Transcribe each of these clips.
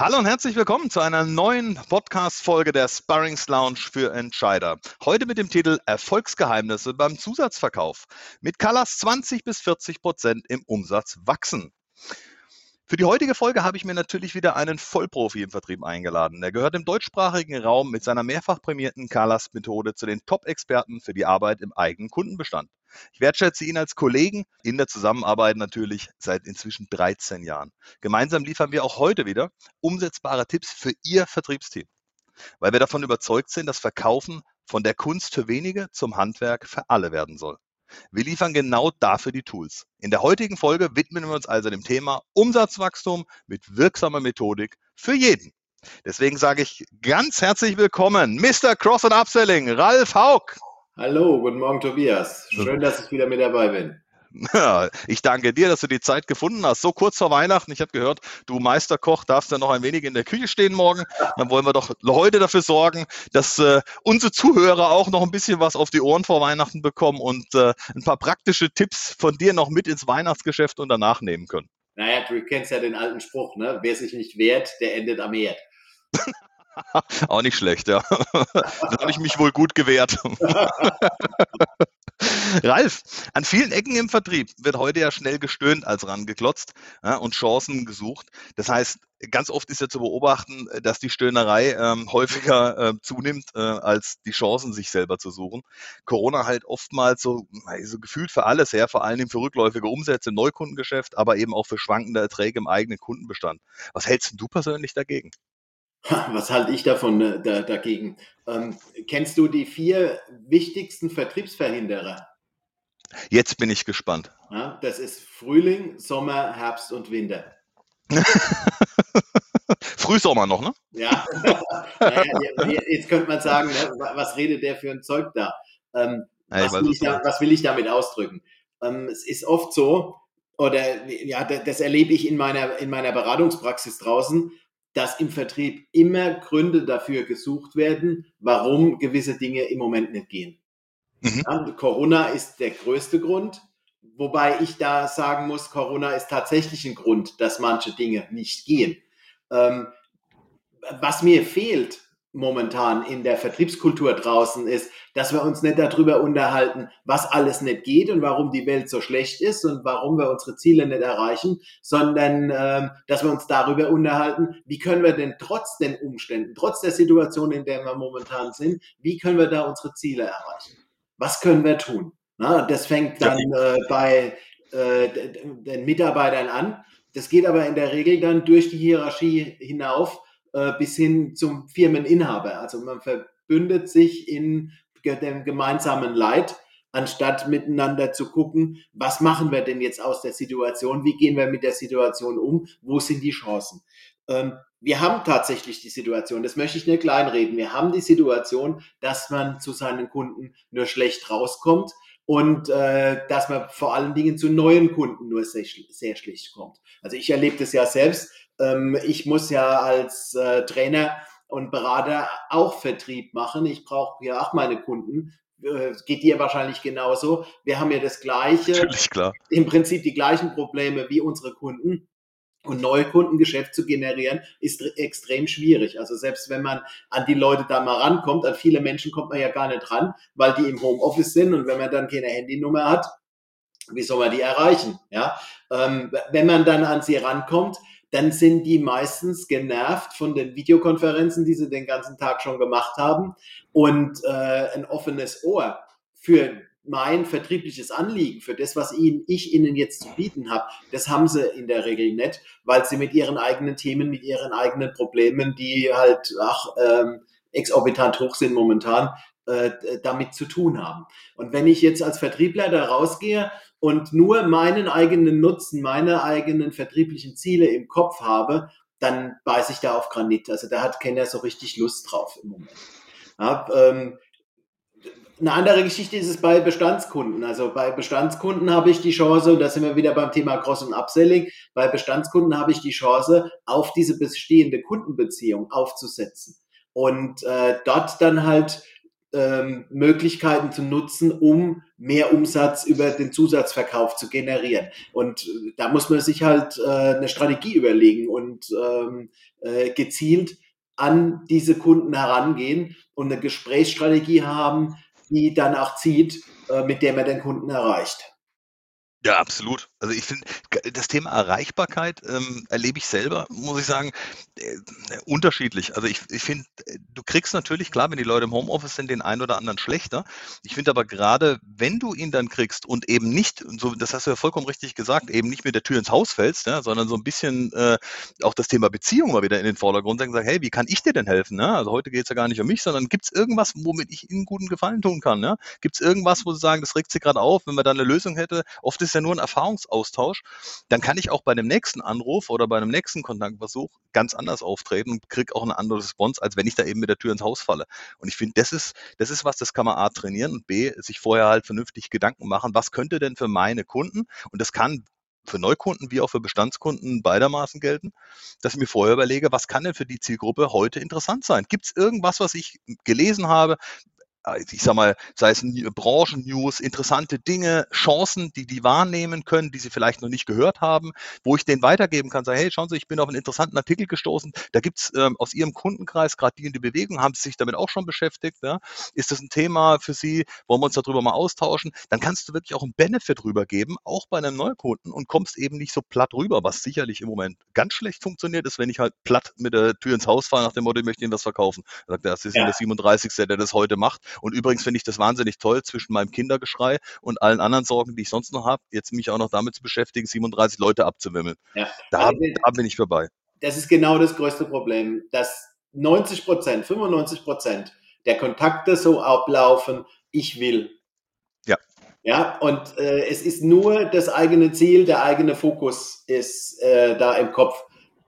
Hallo und herzlich willkommen zu einer neuen Podcast-Folge der Sparrings Lounge für Entscheider. Heute mit dem Titel Erfolgsgeheimnisse beim Zusatzverkauf. Mit Colors 20 bis 40 Prozent im Umsatz wachsen. Für die heutige Folge habe ich mir natürlich wieder einen Vollprofi im Vertrieb eingeladen. Er gehört im deutschsprachigen Raum mit seiner mehrfach prämierten Carlas-Methode zu den Top-Experten für die Arbeit im eigenen Kundenbestand. Ich wertschätze ihn als Kollegen in der Zusammenarbeit natürlich seit inzwischen 13 Jahren. Gemeinsam liefern wir auch heute wieder umsetzbare Tipps für Ihr Vertriebsteam, weil wir davon überzeugt sind, dass Verkaufen von der Kunst für wenige zum Handwerk für alle werden soll. Wir liefern genau dafür die Tools. In der heutigen Folge widmen wir uns also dem Thema Umsatzwachstum mit wirksamer Methodik für jeden. Deswegen sage ich ganz herzlich willkommen, Mr. Cross and Upselling, Ralf Haug. Hallo, guten Morgen, Tobias. Schön, dass ich wieder mit dabei bin. Ich danke dir, dass du die Zeit gefunden hast. So kurz vor Weihnachten. Ich habe gehört, du Meisterkoch darfst ja noch ein wenig in der Küche stehen morgen. Dann wollen wir doch heute dafür sorgen, dass äh, unsere Zuhörer auch noch ein bisschen was auf die Ohren vor Weihnachten bekommen und äh, ein paar praktische Tipps von dir noch mit ins Weihnachtsgeschäft und danach nehmen können. Naja, du kennst ja den alten Spruch, ne? Wer sich nicht wehrt, der endet am Herd. Auch nicht schlecht, ja. da habe ich mich wohl gut gewehrt. Ralf, an vielen Ecken im Vertrieb wird heute ja schnell gestöhnt als rangeklotzt ja, und Chancen gesucht. Das heißt, ganz oft ist ja zu beobachten, dass die Stöhnerei ähm, häufiger äh, zunimmt, äh, als die Chancen sich selber zu suchen. Corona halt oftmals so, so gefühlt für alles her, vor allem für rückläufige Umsätze im Neukundengeschäft, aber eben auch für schwankende Erträge im eigenen Kundenbestand. Was hältst du persönlich dagegen? Was halte ich davon äh, da, dagegen? Ähm, kennst du die vier wichtigsten Vertriebsverhinderer? Jetzt bin ich gespannt. Ja, das ist Frühling, Sommer, Herbst und Winter. Frühsommer noch, ne? Ja. naja, jetzt könnte man sagen, ne, was redet der für ein Zeug da? Ähm, was, will da was, will ich damit ausdrücken? Ähm, es ist oft so, oder ja, das erlebe ich in meiner, in meiner Beratungspraxis draußen, dass im Vertrieb immer Gründe dafür gesucht werden, warum gewisse Dinge im Moment nicht gehen. Mhm. Ja, Corona ist der größte Grund, wobei ich da sagen muss, Corona ist tatsächlich ein Grund, dass manche Dinge nicht gehen. Ähm, was mir fehlt, momentan in der Vertriebskultur draußen ist, dass wir uns nicht darüber unterhalten, was alles nicht geht und warum die Welt so schlecht ist und warum wir unsere Ziele nicht erreichen, sondern ähm, dass wir uns darüber unterhalten, wie können wir denn trotz den Umständen, trotz der Situation, in der wir momentan sind, wie können wir da unsere Ziele erreichen? Was können wir tun? Na, das fängt dann äh, bei äh, den Mitarbeitern an. Das geht aber in der Regel dann durch die Hierarchie hinauf äh, bis hin zum Firmeninhaber. Also man verbündet sich in dem gemeinsamen Leid, anstatt miteinander zu gucken, was machen wir denn jetzt aus der Situation, wie gehen wir mit der Situation um, wo sind die Chancen. Ähm, wir haben tatsächlich die Situation, das möchte ich nicht kleinreden, wir haben die Situation, dass man zu seinen Kunden nur schlecht rauskommt und äh, dass man vor allen Dingen zu neuen Kunden nur sehr, sehr schlecht kommt. Also ich erlebe das ja selbst, ähm, ich muss ja als äh, Trainer und Berater auch Vertrieb machen. Ich brauche ja auch meine Kunden. Äh, geht dir wahrscheinlich genauso. Wir haben ja das gleiche, Natürlich, klar. im Prinzip die gleichen Probleme wie unsere Kunden. Und neue Kundengeschäft zu generieren, ist extrem schwierig. Also selbst wenn man an die Leute da mal rankommt, an viele Menschen kommt man ja gar nicht ran, weil die im Homeoffice sind und wenn man dann keine Handynummer hat, wie soll man die erreichen? Ja, ähm, wenn man dann an sie rankommt, dann sind die meistens genervt von den Videokonferenzen, die sie den ganzen Tag schon gemacht haben. Und äh, ein offenes Ohr für mein vertriebliches Anliegen, für das, was ihnen, ich ihnen jetzt zu bieten habe, das haben sie in der Regel nicht, weil sie mit ihren eigenen Themen, mit ihren eigenen Problemen, die halt ach, ähm, exorbitant hoch sind momentan, damit zu tun haben. Und wenn ich jetzt als Vertriebler da rausgehe und nur meinen eigenen Nutzen, meine eigenen vertrieblichen Ziele im Kopf habe, dann beiße ich da auf Granit. Also da hat keiner so richtig Lust drauf im Moment. Ja, ähm, eine andere Geschichte ist es bei Bestandskunden. Also bei Bestandskunden habe ich die Chance, und da sind wir wieder beim Thema Cross- und Upselling, bei Bestandskunden habe ich die Chance, auf diese bestehende Kundenbeziehung aufzusetzen und äh, dort dann halt ähm, Möglichkeiten zu nutzen, um mehr Umsatz über den Zusatzverkauf zu generieren. Und äh, da muss man sich halt äh, eine Strategie überlegen und ähm, äh, gezielt an diese Kunden herangehen und eine Gesprächsstrategie haben, die dann auch zieht, äh, mit der man den Kunden erreicht. Ja, absolut. Also ich finde, das Thema Erreichbarkeit ähm, erlebe ich selber, muss ich sagen, äh, unterschiedlich. Also ich, ich finde, du kriegst natürlich, klar, wenn die Leute im Homeoffice sind, den einen oder anderen schlechter. Ich finde aber gerade, wenn du ihn dann kriegst und eben nicht, so, das hast du ja vollkommen richtig gesagt, eben nicht mit der Tür ins Haus fällst, ja, sondern so ein bisschen äh, auch das Thema Beziehung mal wieder in den Vordergrund sagen, hey, wie kann ich dir denn helfen? Ne? Also heute geht es ja gar nicht um mich, sondern gibt es irgendwas, womit ich ihnen guten Gefallen tun kann? Ne? Gibt es irgendwas, wo sie sagen, das regt sie gerade auf, wenn man da eine Lösung hätte? Oft ist ja nur ein Erfahrungsaustausch. Dann kann ich auch bei einem nächsten Anruf oder bei einem nächsten Kontaktversuch ganz anders auftreten und kriege auch eine andere Response, als wenn ich da eben mit der Tür ins Haus falle. Und ich finde, das ist, das ist was, das kann man A trainieren und B, sich vorher halt vernünftig Gedanken machen, was könnte denn für meine Kunden, und das kann für Neukunden wie auch für Bestandskunden beidermaßen gelten, dass ich mir vorher überlege, was kann denn für die Zielgruppe heute interessant sein? Gibt es irgendwas, was ich gelesen habe, ich sag mal, sei es Branchen-News, interessante Dinge, Chancen, die die wahrnehmen können, die sie vielleicht noch nicht gehört haben, wo ich denen weitergeben kann, sagen, hey, schauen Sie, ich bin auf einen interessanten Artikel gestoßen, da gibt's ähm, aus Ihrem Kundenkreis gerade die in die Bewegung, haben Sie sich damit auch schon beschäftigt, ja? ist das ein Thema für Sie, wollen wir uns darüber mal austauschen, dann kannst du wirklich auch einen Benefit rübergeben, auch bei einem Neukunden und kommst eben nicht so platt rüber, was sicherlich im Moment ganz schlecht funktioniert, ist, wenn ich halt platt mit der Tür ins Haus fahre nach dem Motto, ich möchte Ihnen was verkaufen. Da sagt er, das ist ja. der 37. der das heute macht und übrigens finde ich das wahnsinnig toll, zwischen meinem Kindergeschrei und allen anderen Sorgen, die ich sonst noch habe, jetzt mich auch noch damit zu beschäftigen, 37 Leute abzuwimmeln. Ja. Da, also, da bin ich vorbei. Das ist genau das größte Problem, dass 90 Prozent, 95 Prozent der Kontakte so ablaufen, ich will. Ja. Ja, und äh, es ist nur das eigene Ziel, der eigene Fokus ist äh, da im Kopf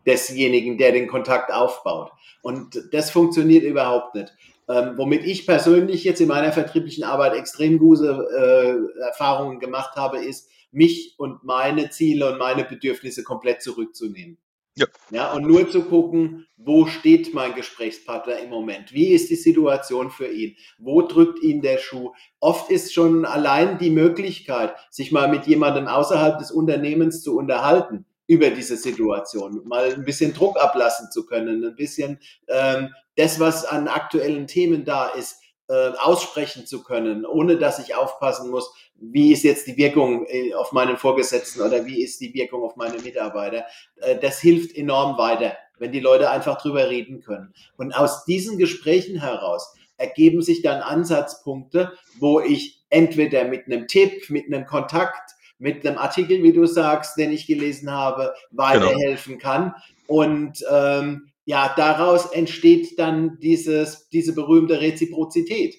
desjenigen, der den Kontakt aufbaut. Und das funktioniert überhaupt nicht. Ähm, womit ich persönlich jetzt in meiner vertrieblichen Arbeit extrem gute äh, Erfahrungen gemacht habe, ist, mich und meine Ziele und meine Bedürfnisse komplett zurückzunehmen. Ja. ja. Und nur zu gucken, wo steht mein Gesprächspartner im Moment? Wie ist die Situation für ihn? Wo drückt ihn der Schuh? Oft ist schon allein die Möglichkeit, sich mal mit jemandem außerhalb des Unternehmens zu unterhalten, über diese Situation, mal ein bisschen Druck ablassen zu können, ein bisschen ähm, das, was an aktuellen Themen da ist, äh, aussprechen zu können, ohne dass ich aufpassen muss, wie ist jetzt die Wirkung äh, auf meinen Vorgesetzten oder wie ist die Wirkung auf meine Mitarbeiter. Äh, das hilft enorm weiter, wenn die Leute einfach drüber reden können. Und aus diesen Gesprächen heraus ergeben sich dann Ansatzpunkte, wo ich entweder mit einem Tipp, mit einem Kontakt, mit einem Artikel, wie du sagst, den ich gelesen habe, weiterhelfen genau. kann. Und ähm, ja, daraus entsteht dann dieses, diese berühmte Reziprozität.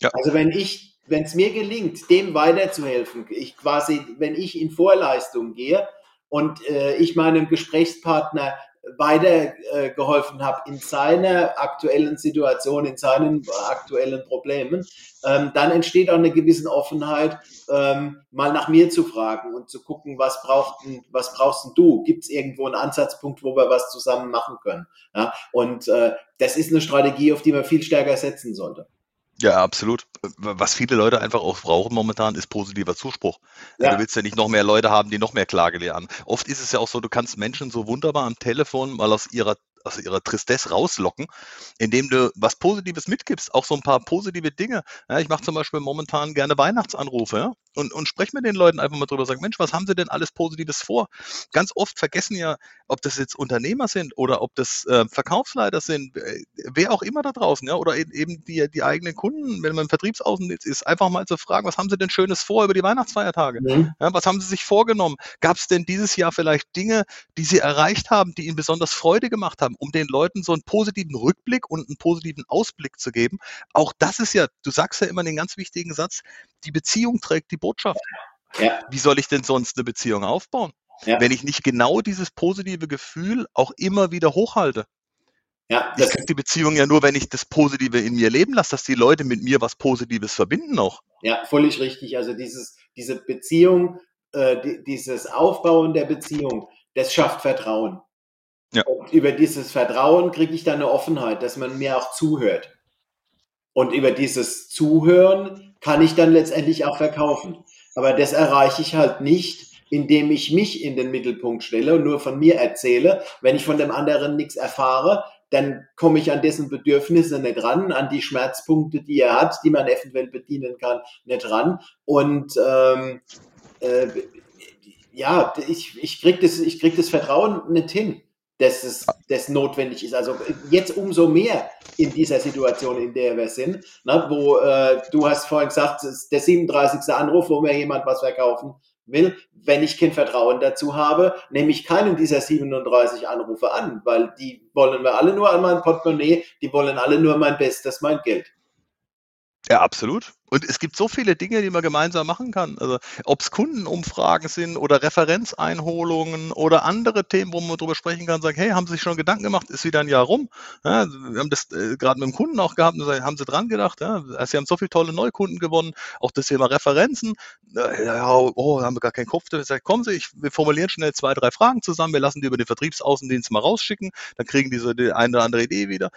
Ja. Also wenn ich, wenn es mir gelingt, dem weiterzuhelfen, ich quasi, wenn ich in Vorleistung gehe und äh, ich meinem Gesprächspartner weitergeholfen äh, habe in seiner aktuellen Situation, in seinen aktuellen Problemen, ähm, dann entsteht auch eine gewisse Offenheit, ähm, mal nach mir zu fragen und zu gucken, was, braucht, was brauchst denn du? Gibt es irgendwo einen Ansatzpunkt, wo wir was zusammen machen können? Ja? Und äh, das ist eine Strategie, auf die man viel stärker setzen sollte. Ja, absolut. Was viele Leute einfach auch brauchen momentan, ist positiver Zuspruch. Ja. Du willst ja nicht noch mehr Leute haben, die noch mehr Klage lernen. Oft ist es ja auch so, du kannst Menschen so wunderbar am Telefon mal aus ihrer aus ihrer Tristesse rauslocken, indem du was Positives mitgibst, auch so ein paar positive Dinge. Ja, ich mache zum Beispiel momentan gerne Weihnachtsanrufe ja, und, und spreche mit den Leuten einfach mal drüber, sage, Mensch, was haben sie denn alles Positives vor? Ganz oft vergessen ja, ob das jetzt Unternehmer sind oder ob das äh, Verkaufsleiter sind, äh, wer auch immer da draußen, ja, oder eben die, die eigenen Kunden, wenn man Vertriebsaußendienst ist, einfach mal zu fragen, was haben sie denn Schönes vor über die Weihnachtsfeiertage? Mhm. Ja, was haben sie sich vorgenommen? Gab es denn dieses Jahr vielleicht Dinge, die sie erreicht haben, die ihnen besonders Freude gemacht haben, um den Leuten so einen positiven Rückblick und einen positiven Ausblick zu geben. Auch das ist ja, du sagst ja immer den ganz wichtigen Satz, die Beziehung trägt die Botschaft. Ja. Wie soll ich denn sonst eine Beziehung aufbauen? Ja. Wenn ich nicht genau dieses positive Gefühl auch immer wieder hochhalte. Ja, ich kriege die Beziehung ja nur, wenn ich das Positive in mir leben lasse, dass die Leute mit mir was Positives verbinden auch. Ja, völlig richtig. Also dieses, diese Beziehung, äh, die, dieses Aufbauen der Beziehung, das schafft Vertrauen. Ja. Und über dieses Vertrauen kriege ich dann eine Offenheit, dass man mir auch zuhört. Und über dieses Zuhören kann ich dann letztendlich auch verkaufen. Aber das erreiche ich halt nicht, indem ich mich in den Mittelpunkt stelle und nur von mir erzähle. Wenn ich von dem anderen nichts erfahre, dann komme ich an dessen Bedürfnisse nicht ran, an die Schmerzpunkte, die er hat, die man eventuell bedienen kann, nicht ran. Und ähm, äh, ja, ich, ich kriege das, krieg das Vertrauen nicht hin dass es das notwendig ist. Also jetzt umso mehr in dieser Situation, in der wir sind, ne, wo äh, du hast vorhin gesagt, der 37. Anruf, wo mir jemand was verkaufen will. Wenn ich kein Vertrauen dazu habe, nehme ich keinen dieser 37 Anrufe an, weil die wollen wir alle nur an mein Portemonnaie, die wollen alle nur mein Bestes, mein Geld. Ja, absolut. Und es gibt so viele Dinge, die man gemeinsam machen kann. Also ob es Kundenumfragen sind oder Referenzeinholungen oder andere Themen, wo man darüber sprechen kann, sagen, hey, haben Sie sich schon Gedanken gemacht, ist wieder ein Jahr rum. Ja, wir haben das äh, gerade mit dem Kunden auch gehabt, sagen, haben Sie dran gedacht, ja, Sie haben so viele tolle Neukunden gewonnen, auch das Thema Referenzen. Ja, oh, haben wir gar keinen Kopf. Da sage, kommen Sie, ich, wir formulieren schnell zwei, drei Fragen zusammen, wir lassen die über den Vertriebsaußendienst mal rausschicken, dann kriegen die so die eine oder andere Idee wieder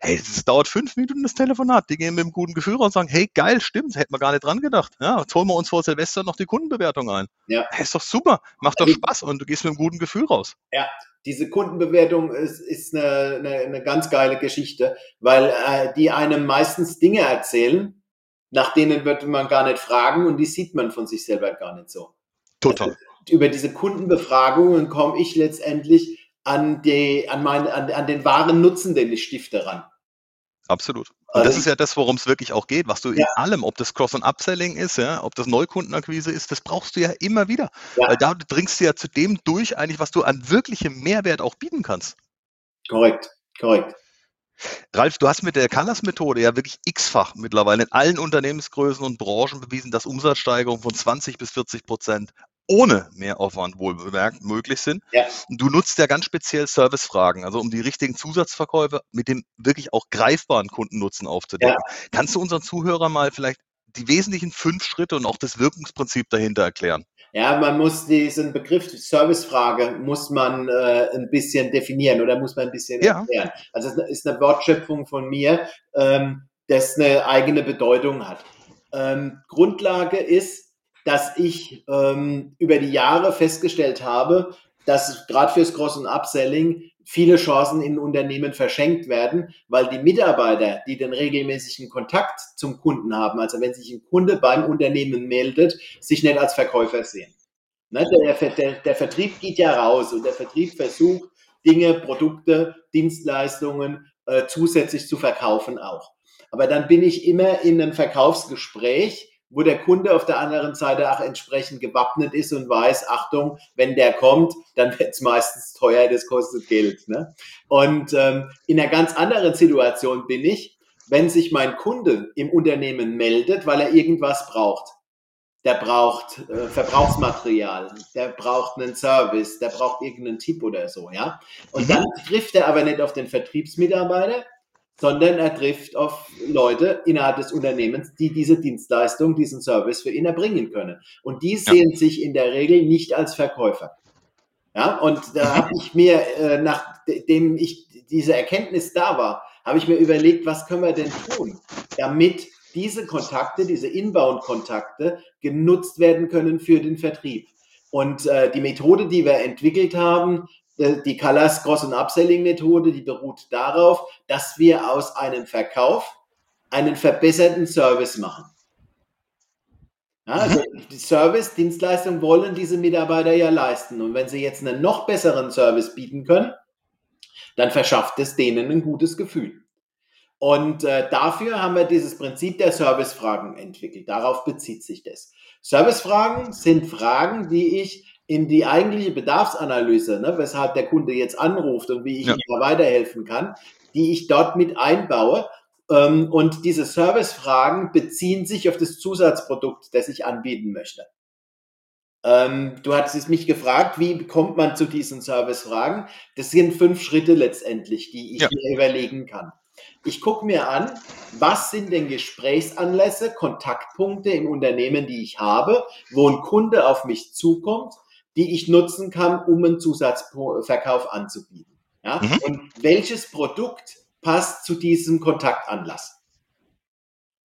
hey, es dauert fünf Minuten das Telefonat. Die gehen mit einem guten Gefühl raus und sagen, hey, geil, stimmt, hätten wir gar nicht dran gedacht. Ja, jetzt holen wir uns vor Silvester noch die Kundenbewertung ein. Ja. Hey, ist doch super, macht doch Spaß und du gehst mit einem guten Gefühl raus. Ja, diese Kundenbewertung ist, ist eine, eine, eine ganz geile Geschichte, weil äh, die einem meistens Dinge erzählen, nach denen wird man gar nicht fragen und die sieht man von sich selber gar nicht so. Total. Also, über diese Kundenbefragungen komme ich letztendlich an, die, an, mein, an, an den wahren Nutzen, den ich stifte, ran. Absolut. Und das ist ja das, worum es wirklich auch geht, was du ja. in allem, ob das Cross- und Upselling ist, ja, ob das Neukundenakquise ist, das brauchst du ja immer wieder. Ja. Weil da dringst du ja zu dem durch, eigentlich, was du an wirklichem Mehrwert auch bieten kannst. Korrekt, korrekt. Ralf, du hast mit der Callas-Methode ja wirklich x-fach mittlerweile in allen Unternehmensgrößen und Branchen bewiesen, dass Umsatzsteigerungen von 20 bis 40 Prozent ohne Mehraufwand wohl bemerkt möglich sind. Ja. Du nutzt ja ganz speziell Servicefragen, also um die richtigen Zusatzverkäufe mit dem wirklich auch greifbaren Kundennutzen aufzudecken. Ja. Kannst du unseren Zuhörern mal vielleicht die wesentlichen fünf Schritte und auch das Wirkungsprinzip dahinter erklären? Ja, man muss diesen Begriff Servicefrage muss man äh, ein bisschen definieren oder muss man ein bisschen ja. erklären. Also es ist eine Wortschöpfung von mir, ähm, das eine eigene Bedeutung hat. Ähm, Grundlage ist, dass ich ähm, über die Jahre festgestellt habe, dass gerade fürs Cross- und Upselling viele Chancen in Unternehmen verschenkt werden, weil die Mitarbeiter, die den regelmäßigen Kontakt zum Kunden haben, also wenn sich ein Kunde beim Unternehmen meldet, sich nicht als Verkäufer sehen. Ne, der, der, der Vertrieb geht ja raus und der Vertrieb versucht, Dinge, Produkte, Dienstleistungen äh, zusätzlich zu verkaufen auch. Aber dann bin ich immer in einem Verkaufsgespräch wo der Kunde auf der anderen Seite auch entsprechend gewappnet ist und weiß, Achtung, wenn der kommt, dann wird es meistens teuer, das kostet Geld. Ne? Und ähm, in einer ganz anderen Situation bin ich, wenn sich mein Kunde im Unternehmen meldet, weil er irgendwas braucht. Der braucht äh, Verbrauchsmaterial, der braucht einen Service, der braucht irgendeinen Tipp oder so, ja. Und mhm. dann trifft er aber nicht auf den Vertriebsmitarbeiter, sondern er trifft auf Leute innerhalb des Unternehmens, die diese Dienstleistung, diesen Service für ihn erbringen können. Und die sehen ja. sich in der Regel nicht als Verkäufer. Ja, und da habe ich mir, äh, nachdem ich diese Erkenntnis da war, habe ich mir überlegt, was können wir denn tun, damit diese Kontakte, diese Inbound-Kontakte genutzt werden können für den Vertrieb. Und äh, die Methode, die wir entwickelt haben, die Callas Cross- und Upselling-Methode, die beruht darauf, dass wir aus einem Verkauf einen verbesserten Service machen. Ja, also mhm. die Service, Dienstleistung wollen diese Mitarbeiter ja leisten. Und wenn sie jetzt einen noch besseren Service bieten können, dann verschafft es denen ein gutes Gefühl. Und äh, dafür haben wir dieses Prinzip der Servicefragen entwickelt. Darauf bezieht sich das. Servicefragen sind Fragen, die ich in die eigentliche Bedarfsanalyse, ne, weshalb der Kunde jetzt anruft und wie ich ja. ihm weiterhelfen kann, die ich dort mit einbaue. Ähm, und diese Servicefragen beziehen sich auf das Zusatzprodukt, das ich anbieten möchte. Ähm, du hattest mich gefragt, wie kommt man zu diesen Service-Fragen? Das sind fünf Schritte letztendlich, die ich ja. mir überlegen kann. Ich gucke mir an, was sind denn Gesprächsanlässe, Kontaktpunkte im Unternehmen, die ich habe, wo ein Kunde auf mich zukommt, die ich nutzen kann, um einen Zusatzverkauf anzubieten. Ja? Mhm. Und welches Produkt passt zu diesem Kontaktanlass?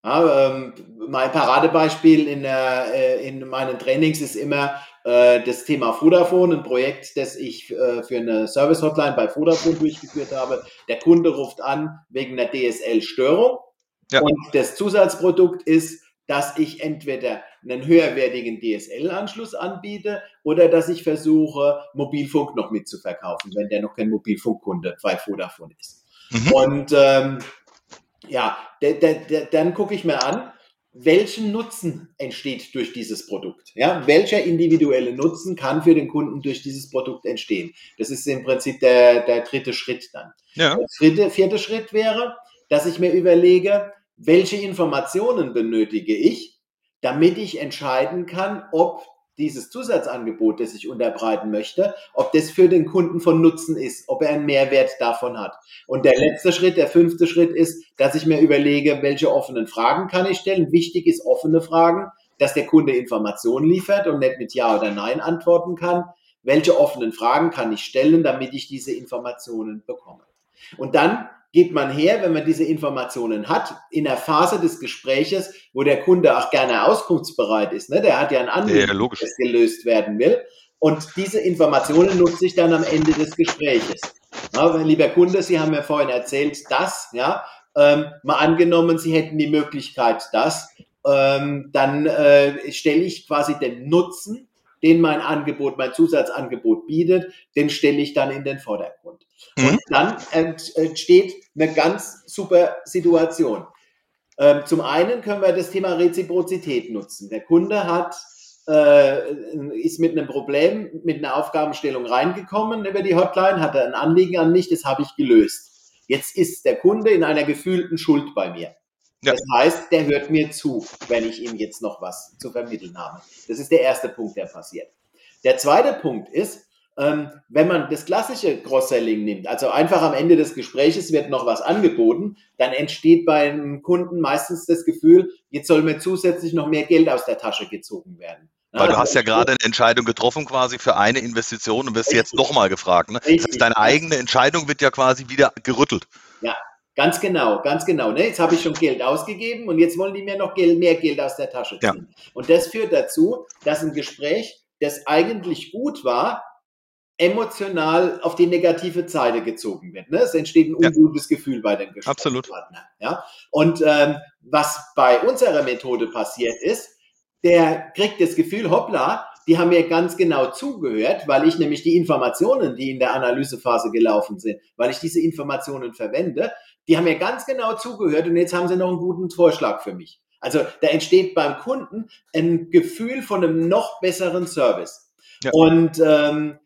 Ja, ähm, mein Paradebeispiel in, der, äh, in meinen Trainings ist immer äh, das Thema Vodafone, ein Projekt, das ich äh, für eine Service-Hotline bei Vodafone durchgeführt habe. Der Kunde ruft an wegen einer DSL-Störung ja. und das Zusatzprodukt ist, dass ich entweder einen höherwertigen DSL-Anschluss anbiete oder dass ich versuche, Mobilfunk noch mitzuverkaufen, wenn der noch kein Mobilfunkkunde bei Vodafone ist. Mhm. Und ähm, ja, dann gucke ich mir an, welchen Nutzen entsteht durch dieses Produkt? Ja, welcher individuelle Nutzen kann für den Kunden durch dieses Produkt entstehen? Das ist im Prinzip der, der dritte Schritt dann. Ja. Der dritte, vierte Schritt wäre, dass ich mir überlege, welche Informationen benötige ich, damit ich entscheiden kann, ob dieses Zusatzangebot, das ich unterbreiten möchte, ob das für den Kunden von Nutzen ist, ob er einen Mehrwert davon hat. Und der letzte Schritt, der fünfte Schritt ist, dass ich mir überlege, welche offenen Fragen kann ich stellen. Wichtig ist offene Fragen, dass der Kunde Informationen liefert und nicht mit Ja oder Nein antworten kann. Welche offenen Fragen kann ich stellen, damit ich diese Informationen bekomme? Und dann geht man her, wenn man diese Informationen hat, in der Phase des Gespräches, wo der Kunde auch gerne auskunftsbereit ist. Ne? Der hat ja ein Anliegen, ja, das gelöst werden will. Und diese Informationen nutze ich dann am Ende des Gespräches. Ja, lieber Kunde, Sie haben mir vorhin erzählt, dass, ja, ähm, mal angenommen, Sie hätten die Möglichkeit, das, ähm, dann äh, stelle ich quasi den Nutzen, den mein Angebot, mein Zusatzangebot bietet, den stelle ich dann in den Vordergrund. Mhm. Und dann entsteht eine ganz super Situation. Ähm, zum einen können wir das Thema Reziprozität nutzen. Der Kunde hat äh, ist mit einem Problem, mit einer Aufgabenstellung reingekommen über die Hotline, hatte ein Anliegen an mich, das habe ich gelöst. Jetzt ist der Kunde in einer gefühlten Schuld bei mir. Ja. Das heißt, der hört mir zu, wenn ich ihm jetzt noch was zu vermitteln habe. Das ist der erste Punkt, der passiert. Der zweite Punkt ist, ähm, wenn man das klassische Cross-Selling nimmt, also einfach am Ende des Gespräches wird noch was angeboten, dann entsteht beim Kunden meistens das Gefühl, jetzt soll mir zusätzlich noch mehr Geld aus der Tasche gezogen werden. Weil du hast ja gerade eine Entscheidung getroffen quasi für eine Investition und wirst jetzt nochmal gefragt. Ne? Das heißt, deine eigene Entscheidung wird ja quasi wieder gerüttelt. Ja, Ganz genau, ganz genau. Ne? Jetzt habe ich schon Geld ausgegeben und jetzt wollen die mir noch Geld, mehr Geld aus der Tasche ziehen. Ja. Und das führt dazu, dass ein Gespräch, das eigentlich gut war, emotional auf die negative Seite gezogen wird. Ne? Es entsteht ein ungutes ja. Gefühl bei den Gesprächspartnern. Ja? Und ähm, was bei unserer Methode passiert ist, der kriegt das Gefühl, hoppla, die haben mir ganz genau zugehört, weil ich nämlich die Informationen, die in der Analysephase gelaufen sind, weil ich diese Informationen verwende, die haben mir ganz genau zugehört und jetzt haben sie noch einen guten Vorschlag für mich. Also da entsteht beim Kunden ein Gefühl von einem noch besseren Service. Ja. Und ähm,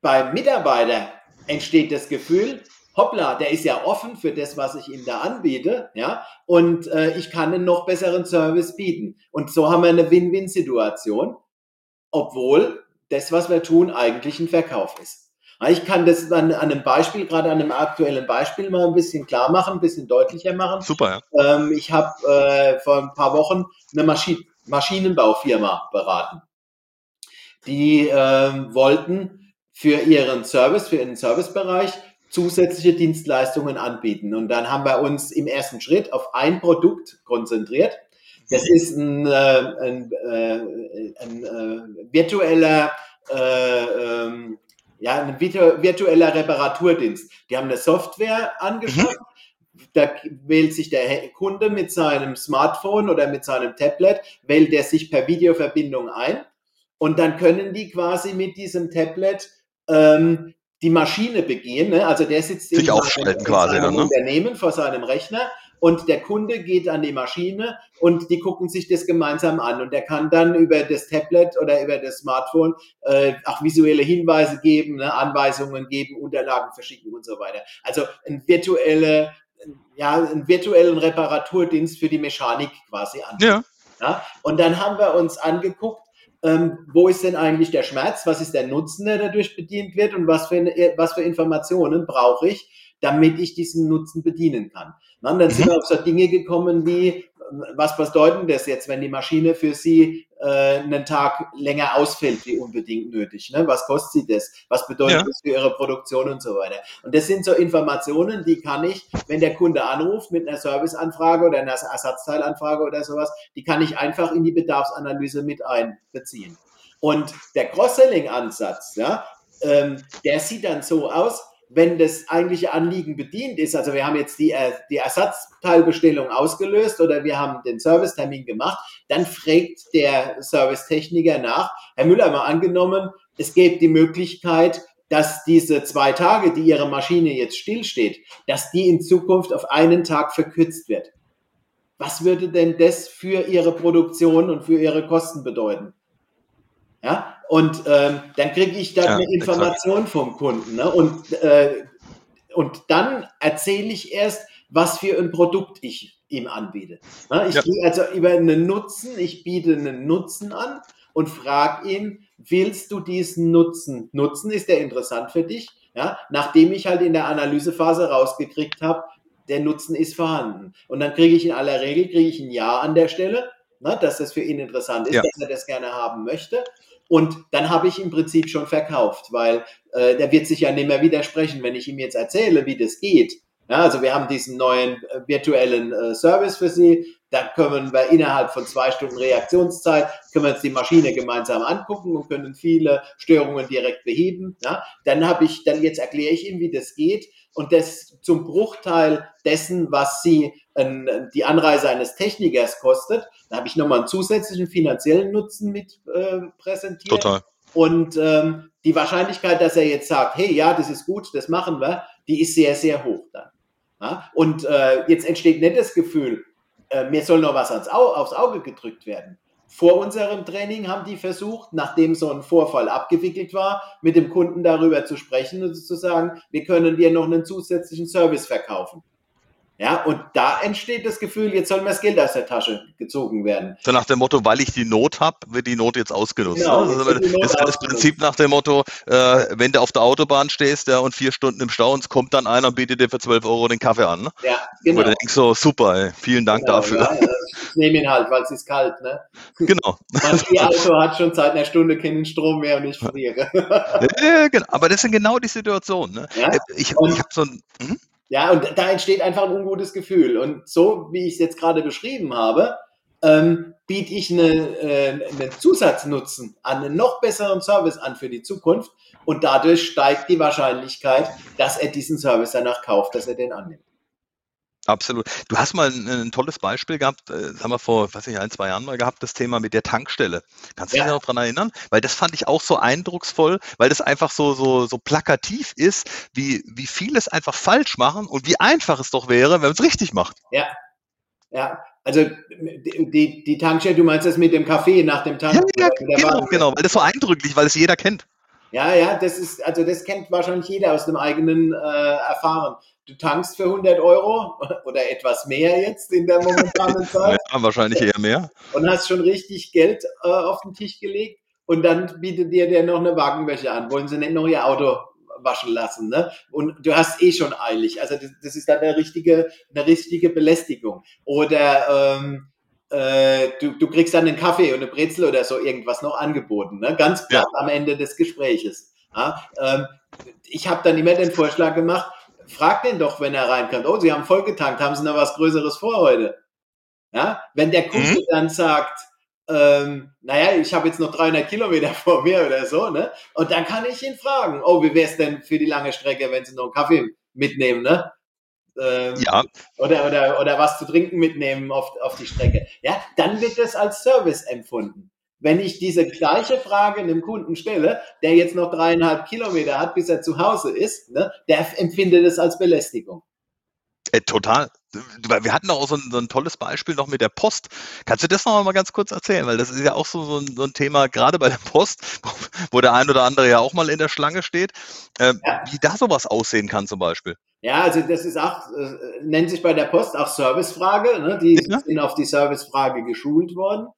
beim Mitarbeiter entsteht das Gefühl, hoppla, der ist ja offen für das, was ich ihm da anbiete, ja, und äh, ich kann einen noch besseren Service bieten. Und so haben wir eine Win-Win-Situation obwohl das, was wir tun, eigentlich ein Verkauf ist. Ich kann das an, an einem Beispiel, gerade an einem aktuellen Beispiel mal ein bisschen klar machen, ein bisschen deutlicher machen. Super. Ja. Ähm, ich habe äh, vor ein paar Wochen eine Maschi Maschinenbaufirma beraten. Die äh, wollten für ihren Service, für ihren Servicebereich zusätzliche Dienstleistungen anbieten. Und dann haben wir uns im ersten Schritt auf ein Produkt konzentriert das ist ein, äh, ein, äh, ein äh, virtueller, äh, ähm, ja, ein virtueller Reparaturdienst. Die haben eine Software angeschafft. Mhm. Da wählt sich der Kunde mit seinem Smartphone oder mit seinem Tablet, wählt er sich per Videoverbindung ein. Und dann können die quasi mit diesem Tablet ähm, die Maschine begehen. Ne? Also der sitzt sich in, seinem, in seinem ne? Unternehmen vor seinem Rechner und der Kunde geht an die Maschine und die gucken sich das gemeinsam an und der kann dann über das Tablet oder über das Smartphone äh, auch visuelle Hinweise geben, ne, Anweisungen geben, Unterlagen verschicken und so weiter. Also ein virtuelle, ja, einen virtuellen Reparaturdienst für die Mechanik quasi an. Ja. ja. Und dann haben wir uns angeguckt, ähm, wo ist denn eigentlich der Schmerz, was ist der Nutzen, der dadurch bedient wird und was für, was für Informationen brauche ich, damit ich diesen Nutzen bedienen kann. Dann sind mhm. wir auf so Dinge gekommen wie, was bedeutet das jetzt, wenn die Maschine für Sie äh, einen Tag länger ausfällt, wie unbedingt nötig? Ne? Was kostet sie das? Was bedeutet ja. das für Ihre Produktion und so weiter? Und das sind so Informationen, die kann ich, wenn der Kunde anruft mit einer Serviceanfrage oder einer Ersatzteilanfrage oder sowas, die kann ich einfach in die Bedarfsanalyse mit einbeziehen. Und der Cross-Selling-Ansatz, ja, ähm, der sieht dann so aus, wenn das eigentliche Anliegen bedient ist, also wir haben jetzt die, äh, die Ersatzteilbestellung ausgelöst oder wir haben den Servicetermin gemacht, dann fragt der Servicetechniker nach, Herr Müller, mal angenommen, es gäbe die Möglichkeit, dass diese zwei Tage, die Ihre Maschine jetzt stillsteht, dass die in Zukunft auf einen Tag verkürzt wird. Was würde denn das für Ihre Produktion und für Ihre Kosten bedeuten? Ja, und ähm, dann kriege ich dann ja, eine Information exakt. vom Kunden. Ne? Und, äh, und dann erzähle ich erst, was für ein Produkt ich ihm anbiete. Ne? Ich ja. gehe also über einen Nutzen, ich biete einen Nutzen an und frage ihn, willst du diesen Nutzen nutzen? Ist der interessant für dich? Ja? Nachdem ich halt in der Analysephase rausgekriegt habe, der Nutzen ist vorhanden. Und dann kriege ich in aller Regel kriege ich ein Ja an der Stelle, ne, dass das für ihn interessant ist, ja. dass er das gerne haben möchte. Und dann habe ich im Prinzip schon verkauft, weil äh, der wird sich ja nicht mehr widersprechen, wenn ich ihm jetzt erzähle, wie das geht. Ja, also wir haben diesen neuen äh, virtuellen äh, Service für Sie. Da können wir innerhalb von zwei Stunden Reaktionszeit, können wir uns die Maschine gemeinsam angucken und können viele Störungen direkt beheben. Ja, dann habe ich, dann jetzt erkläre ich ihm, wie das geht und das zum Bruchteil dessen, was Sie äh, die Anreise eines Technikers kostet. Da habe ich nochmal einen zusätzlichen finanziellen Nutzen mit äh, präsentiert. Total. Und ähm, die Wahrscheinlichkeit, dass er jetzt sagt, hey, ja, das ist gut, das machen wir, die ist sehr, sehr hoch dann. Ja? Und äh, jetzt entsteht nicht das Gefühl, äh, mir soll noch was ans Au aufs Auge gedrückt werden. Vor unserem Training haben die versucht, nachdem so ein Vorfall abgewickelt war, mit dem Kunden darüber zu sprechen und zu sagen, wir können dir noch einen zusätzlichen Service verkaufen. Ja, und da entsteht das Gefühl, jetzt soll mir das Geld aus der Tasche gezogen werden. So nach dem Motto, weil ich die Not habe, wird die Not jetzt ausgenutzt. Genau, ne? das ist das Prinzip nach dem Motto, äh, wenn du auf der Autobahn stehst ja, und vier Stunden im Stau und es kommt dann einer und bietet dir für 12 Euro den Kaffee an. Ne? Ja, genau. Wo du denkst so, super, ey, vielen Dank genau, dafür. Ja, ich nehme ihn halt, weil es ist kalt. Ne? Genau. Mein Auto hat schon seit einer Stunde keinen Strom mehr und ich friere. ja, genau. Aber das sind genau die Situationen. Ne? Ja? Ich, ich habe so ein... Hm? Ja, und da entsteht einfach ein ungutes Gefühl. Und so, wie ich es jetzt gerade beschrieben habe, ähm, biete ich eine, äh, einen Zusatznutzen an, einen noch besseren Service an für die Zukunft. Und dadurch steigt die Wahrscheinlichkeit, dass er diesen Service danach kauft, dass er den annimmt. Absolut. Du hast mal ein, ein tolles Beispiel gehabt, äh, das haben wir vor, weiß ich, ein, zwei Jahren mal gehabt, das Thema mit der Tankstelle. Kannst du ja. dich noch daran erinnern? Weil das fand ich auch so eindrucksvoll, weil das einfach so, so, so plakativ ist, wie, wie viel es einfach falsch machen und wie einfach es doch wäre, wenn man es richtig macht. Ja. Ja, also die, die Tankstelle, du meinst das mit dem Kaffee nach dem Tank? Ja, ja genau, genau, weil das so eindrücklich, weil es jeder kennt. Ja, ja, das ist, also das kennt wahrscheinlich jeder aus dem eigenen äh, Erfahren du tankst für 100 Euro oder etwas mehr jetzt in der momentanen Zeit. Ja, wahrscheinlich eher mehr. Und hast schon richtig Geld äh, auf den Tisch gelegt und dann bietet dir der noch eine Wagenwäsche an. Wollen sie nicht noch ihr Auto waschen lassen, ne? Und du hast eh schon eilig. Also das, das ist dann eine richtige, eine richtige Belästigung. Oder ähm, äh, du, du kriegst dann einen Kaffee und eine Brezel oder so irgendwas noch angeboten, ne? Ganz platt ja. am Ende des Gespräches. Ja? Ähm, ich habe dann immer den Vorschlag gemacht, frag den doch, wenn er reinkommt, oh, Sie haben voll getankt, haben Sie noch was Größeres vor heute? Ja, wenn der Kunde mhm. dann sagt, ähm, naja, ich habe jetzt noch 300 Kilometer vor mir oder so, ne? Und dann kann ich ihn fragen, oh, wie wäre es denn für die lange Strecke, wenn Sie noch einen Kaffee mitnehmen, ne? Ähm, ja. Oder, oder, oder was zu trinken mitnehmen auf, auf die Strecke. Ja, dann wird das als Service empfunden. Wenn ich diese gleiche Frage einem Kunden stelle, der jetzt noch dreieinhalb Kilometer hat, bis er zu Hause ist, ne, der empfindet es als Belästigung. Äh, total. Wir hatten auch so ein, so ein, tolles Beispiel noch mit der Post. Kannst du das noch mal ganz kurz erzählen? Weil das ist ja auch so, so, ein, so ein, Thema, gerade bei der Post, wo der ein oder andere ja auch mal in der Schlange steht, äh, ja. wie da sowas aussehen kann zum Beispiel. Ja, also das ist auch, äh, nennt sich bei der Post auch Servicefrage. Ne? Die ja. sind auf die Servicefrage geschult worden.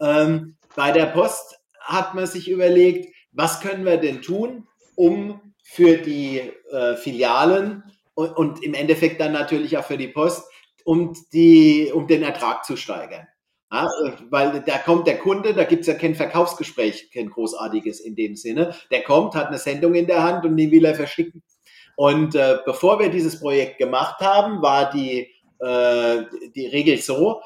Ähm, bei der Post hat man sich überlegt, was können wir denn tun, um für die äh, Filialen und, und, im Endeffekt dann natürlich auch für die Post, um, die, um den Ertrag zu steigern. Ja, weil da kommt der Kunde, da gibt es ja kein Verkaufsgespräch, kein großartiges in dem Sinne. Der kommt, hat eine Sendung in der Hand und die will er verschicken. Und äh, bevor wir dieses Projekt gemacht haben, war die, äh, die Regel so,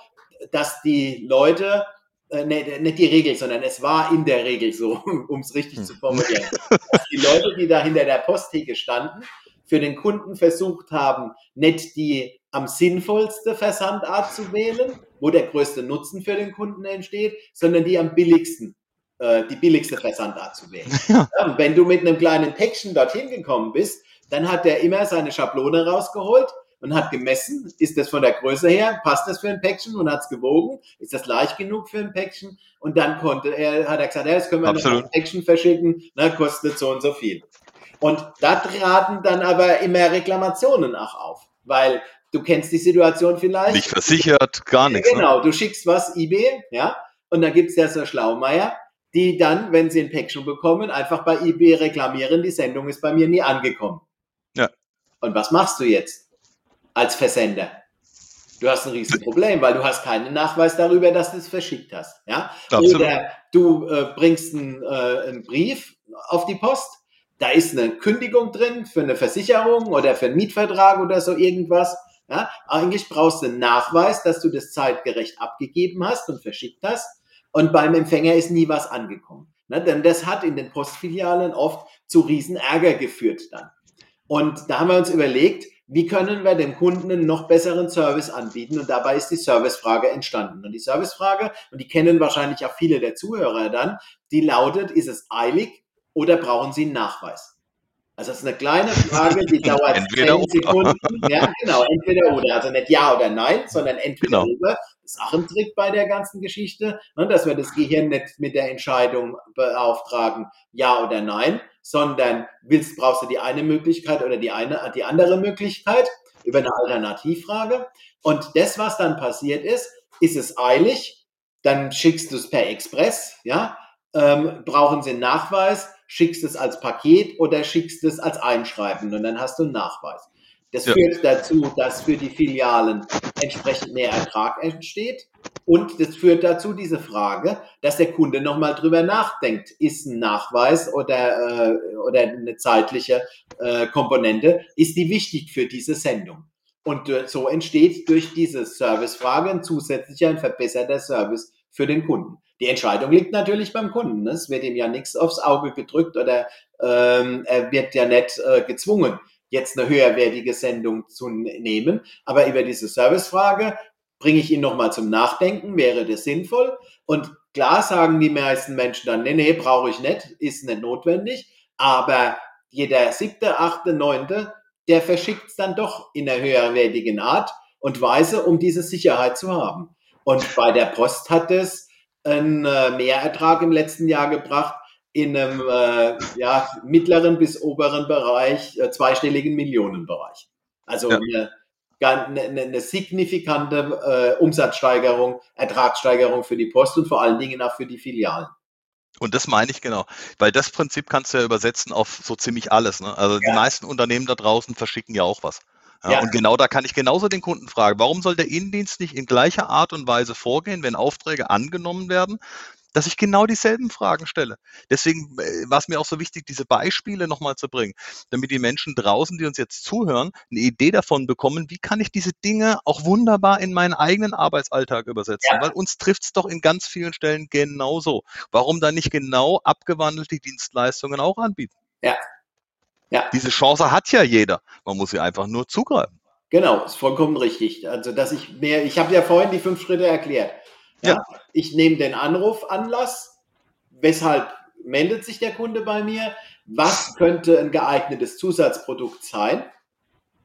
dass die Leute, äh, nee, nicht die Regel, sondern es war in der Regel so, um es richtig zu formulieren, dass die Leute, die da hinter der Posttheke standen, für den Kunden versucht haben, nicht die am sinnvollste Versandart zu wählen, wo der größte Nutzen für den Kunden entsteht, sondern die am billigsten, äh, die billigste Versandart zu wählen. Ja. Ja, wenn du mit einem kleinen Päckchen dorthin gekommen bist, dann hat er immer seine Schablone rausgeholt und hat gemessen, ist das von der Größe her, passt das für ein Päckchen und hat es gewogen, ist das leicht genug für ein Päckchen und dann konnte er, hat er gesagt, ja, jetzt können wir Absolut. noch ein Päckchen verschicken, na, kostet so und so viel. Und da traten dann aber immer Reklamationen auch auf, weil du kennst die Situation vielleicht. Nicht versichert, gar nichts. Ne? Genau, ne? du schickst was eBay, ja, und dann gibt's ja so Schlaumeier, die dann, wenn sie ein Päckchen bekommen, einfach bei eBay reklamieren, die Sendung ist bei mir nie angekommen. Und was machst du jetzt als Versender? Du hast ein Riesenproblem, weil du hast keinen Nachweis darüber, dass du es verschickt hast. Ja? Oder du äh, bringst einen, äh, einen Brief auf die Post, da ist eine Kündigung drin für eine Versicherung oder für einen Mietvertrag oder so irgendwas. Ja? Eigentlich brauchst du einen Nachweis, dass du das zeitgerecht abgegeben hast und verschickt hast. Und beim Empfänger ist nie was angekommen. Ne? Denn das hat in den Postfilialen oft zu Riesenärger geführt dann. Und da haben wir uns überlegt, wie können wir dem Kunden einen noch besseren Service anbieten? Und dabei ist die Servicefrage entstanden. Und die Servicefrage, und die kennen wahrscheinlich auch viele der Zuhörer dann, die lautet, ist es eilig oder brauchen Sie einen Nachweis? Also das ist eine kleine Frage, die dauert entweder 10 Sekunden. Ja, genau, entweder oder. Also nicht ja oder nein, sondern entweder genau. oder. Das ist auch ein Trick bei der ganzen Geschichte, ne, dass wir das Gehirn nicht mit der Entscheidung beauftragen, ja oder nein, sondern willst, brauchst du die eine Möglichkeit oder die eine, die andere Möglichkeit über eine Alternativfrage. Und das, was dann passiert ist, ist es eilig, dann schickst du es per Express, ja, ähm, brauchen sie einen Nachweis, schickst es als Paket oder schickst es als Einschreiben und dann hast du einen Nachweis. Das ja. führt dazu, dass für die Filialen entsprechend mehr Ertrag entsteht. Und das führt dazu diese Frage, dass der Kunde nochmal drüber nachdenkt, ist ein Nachweis oder, äh, oder eine zeitliche äh, Komponente, ist die wichtig für diese Sendung? Und äh, so entsteht durch diese Servicefrage ein zusätzlicher, ein verbesserter Service für den Kunden. Die Entscheidung liegt natürlich beim Kunden. Es wird ihm ja nichts aufs Auge gedrückt oder ähm, er wird ja nicht äh, gezwungen, jetzt eine höherwertige Sendung zu nehmen. Aber über diese Servicefrage bringe ich ihn nochmal zum Nachdenken, wäre das sinnvoll? Und klar sagen die meisten Menschen dann, nee, nee, brauche ich nicht, ist nicht notwendig. Aber jeder siebte, achte, neunte, der verschickt es dann doch in einer höherwertigen Art und Weise, um diese Sicherheit zu haben. Und bei der Post hat es einen äh, Mehrertrag im letzten Jahr gebracht, in einem äh, ja, mittleren bis oberen Bereich, äh, zweistelligen Millionenbereich. Also ja. eine, eine, eine, signifikante äh, Umsatzsteigerung, Ertragssteigerung für die Post und vor allen Dingen auch für die Filialen. Und das meine ich genau, weil das Prinzip kannst du ja übersetzen auf so ziemlich alles. Ne? Also ja. die meisten Unternehmen da draußen verschicken ja auch was. Ja, ja. Und genau da kann ich genauso den Kunden fragen, warum soll der Innendienst nicht in gleicher Art und Weise vorgehen, wenn Aufträge angenommen werden, dass ich genau dieselben Fragen stelle. Deswegen äh, war es mir auch so wichtig, diese Beispiele nochmal zu bringen, damit die Menschen draußen, die uns jetzt zuhören, eine Idee davon bekommen, wie kann ich diese Dinge auch wunderbar in meinen eigenen Arbeitsalltag übersetzen. Ja. Weil uns trifft es doch in ganz vielen Stellen genauso. Warum dann nicht genau abgewandelte Dienstleistungen auch anbieten? Ja. Ja. Diese Chance hat ja jeder. Man muss sie einfach nur zugreifen. Genau, ist vollkommen richtig. Also, dass ich mehr, ich habe ja vorhin die fünf Schritte erklärt. Ja. ja. Ich nehme den Anrufanlass. Weshalb meldet sich der Kunde bei mir? Was könnte ein geeignetes Zusatzprodukt sein?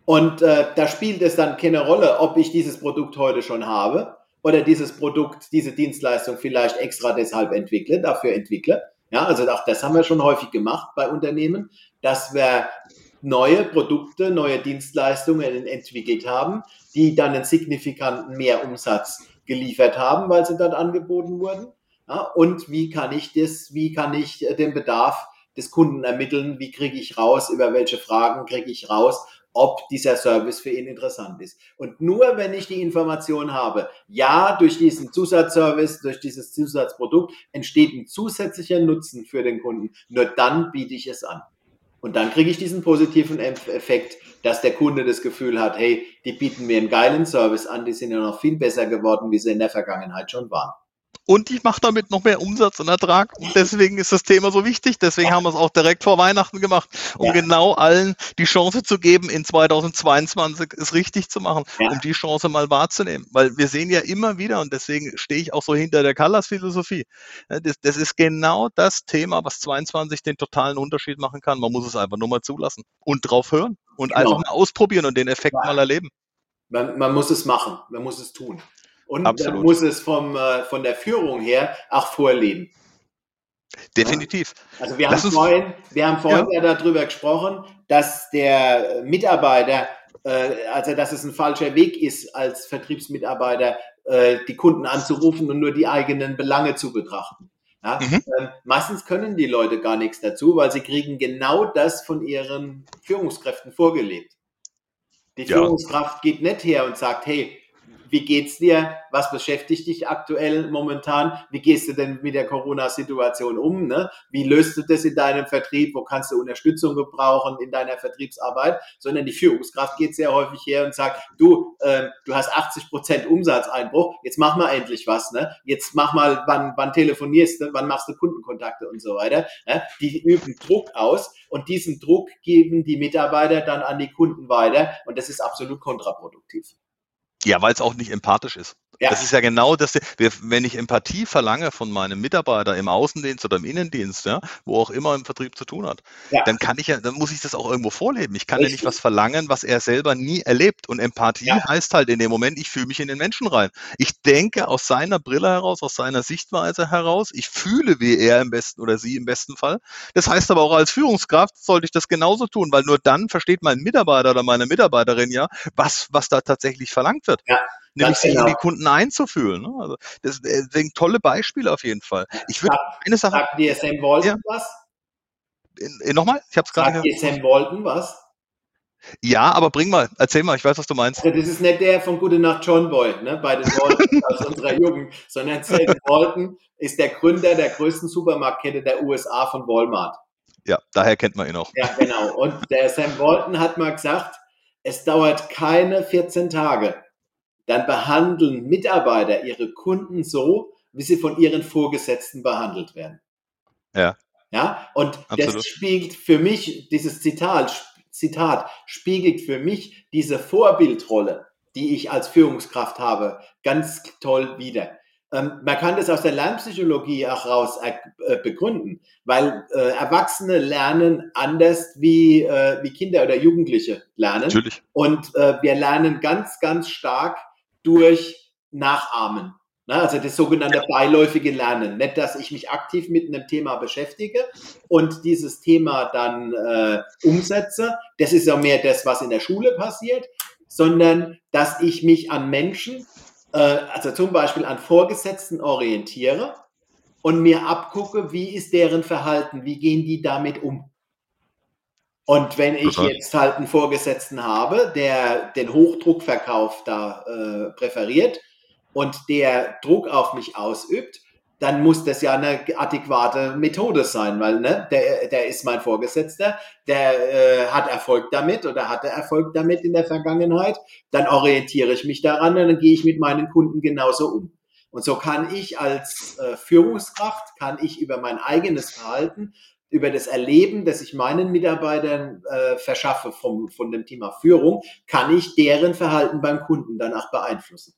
Und äh, da spielt es dann keine Rolle, ob ich dieses Produkt heute schon habe oder dieses Produkt, diese Dienstleistung vielleicht extra deshalb entwickle, dafür entwickle. Ja, also auch das haben wir schon häufig gemacht bei Unternehmen, dass wir neue Produkte, neue Dienstleistungen entwickelt haben, die dann einen signifikanten Mehrumsatz geliefert haben, weil sie dort angeboten wurden. Ja, und wie kann ich das, wie kann ich äh, den Bedarf des Kunden ermitteln? Wie kriege ich raus? Über welche Fragen kriege ich raus? ob dieser Service für ihn interessant ist. Und nur wenn ich die Information habe, ja, durch diesen Zusatzservice, durch dieses Zusatzprodukt entsteht ein zusätzlicher Nutzen für den Kunden, nur dann biete ich es an. Und dann kriege ich diesen positiven Effekt, dass der Kunde das Gefühl hat, hey, die bieten mir einen geilen Service an, die sind ja noch viel besser geworden, wie sie in der Vergangenheit schon waren und ich mache damit noch mehr Umsatz und Ertrag. Und deswegen ist das Thema so wichtig. Deswegen haben wir es auch direkt vor Weihnachten gemacht, um ja. genau allen die Chance zu geben, in 2022 es richtig zu machen, ja. um die Chance mal wahrzunehmen. Weil wir sehen ja immer wieder, und deswegen stehe ich auch so hinter der Callas-Philosophie, das, das ist genau das Thema, was 22 den totalen Unterschied machen kann. Man muss es einfach nur mal zulassen und drauf hören und genau. einfach mal ausprobieren und den Effekt ja. mal erleben. Man, man muss es machen, man muss es tun. Und Absolut. muss es vom, äh, von der Führung her auch vorleben. Definitiv. Also wir haben, vorhin, wir haben vorhin ja. ja darüber gesprochen, dass der Mitarbeiter, äh, also dass es ein falscher Weg ist, als Vertriebsmitarbeiter äh, die Kunden anzurufen und nur die eigenen Belange zu betrachten. Ja? Mhm. Ähm, meistens können die Leute gar nichts dazu, weil sie kriegen genau das von ihren Führungskräften vorgelebt. Die. Führungskraft geht nicht her und sagt, hey, wie geht's dir? Was beschäftigt dich aktuell momentan? Wie gehst du denn mit der Corona-Situation um? Ne? Wie löst du das in deinem Vertrieb? Wo kannst du Unterstützung gebrauchen in deiner Vertriebsarbeit? Sondern die Führungskraft geht sehr häufig her und sagt, du, äh, du hast 80 Prozent Umsatzeinbruch, jetzt mach mal endlich was. Ne? Jetzt mach mal, wann, wann telefonierst du, wann machst du Kundenkontakte und so weiter. Ne? Die üben Druck aus und diesen Druck geben die Mitarbeiter dann an die Kunden weiter und das ist absolut kontraproduktiv. Ja, weil es auch nicht empathisch ist. Ja. Das ist ja genau das, wenn ich Empathie verlange von meinem Mitarbeiter im Außendienst oder im Innendienst, ja, wo auch immer im Vertrieb zu tun hat, ja. dann kann ich ja, dann muss ich das auch irgendwo vorleben. Ich kann Richtig. ja nicht was verlangen, was er selber nie erlebt. Und Empathie ja. heißt halt in dem Moment, ich fühle mich in den Menschen rein. Ich denke aus seiner Brille heraus, aus seiner Sichtweise heraus, ich fühle wie er im besten oder sie im besten Fall. Das heißt aber auch als Führungskraft sollte ich das genauso tun, weil nur dann versteht mein Mitarbeiter oder meine Mitarbeiterin ja, was, was da tatsächlich verlangt wird. Ja nämlich sich genau. in die Kunden einzufühlen. Ne? Also das, deswegen tolle Beispiele auf jeden Fall. Ich würde eine Sache. Sagt dir Sam Walton ja. was? Nochmal? Ich habe es gerade. Sagt dir Sam Walton was? Ja, aber bring mal, erzähl mal, ich weiß, was du meinst. Also das ist nicht der von Gute Nacht John Boy, ne, bei den Walton aus unserer Jugend, sondern Sam Walton ist der Gründer der größten Supermarktkette der USA von Walmart. Ja, daher kennt man ihn auch. Ja, genau. Und der Sam Walton hat mal gesagt, es dauert keine 14 Tage, dann behandeln Mitarbeiter ihre Kunden so, wie sie von ihren Vorgesetzten behandelt werden. Ja. Ja, und Absolut. das spiegelt für mich, dieses Zitat, Zitat spiegelt für mich diese Vorbildrolle, die ich als Führungskraft habe, ganz toll wider. Ähm, man kann das aus der Lernpsychologie auch raus äh, begründen, weil äh, Erwachsene lernen anders wie, äh, wie Kinder oder Jugendliche lernen. Natürlich. Und äh, wir lernen ganz, ganz stark durch Nachahmen. Ne? Also das sogenannte beiläufige Lernen. Nicht, dass ich mich aktiv mit einem Thema beschäftige und dieses Thema dann äh, umsetze. Das ist ja mehr das, was in der Schule passiert, sondern dass ich mich an Menschen, äh, also zum Beispiel an Vorgesetzten orientiere und mir abgucke, wie ist deren Verhalten, wie gehen die damit um. Und wenn ich jetzt halt einen Vorgesetzten habe, der den Hochdruckverkauf da äh, präferiert und der Druck auf mich ausübt, dann muss das ja eine adäquate Methode sein, weil ne, der, der ist mein Vorgesetzter, der äh, hat Erfolg damit oder hatte Erfolg damit in der Vergangenheit, dann orientiere ich mich daran und dann gehe ich mit meinen Kunden genauso um. Und so kann ich als äh, Führungskraft, kann ich über mein eigenes Verhalten über das Erleben, das ich meinen Mitarbeitern äh, verschaffe vom, von dem Thema Führung, kann ich deren Verhalten beim Kunden danach beeinflussen.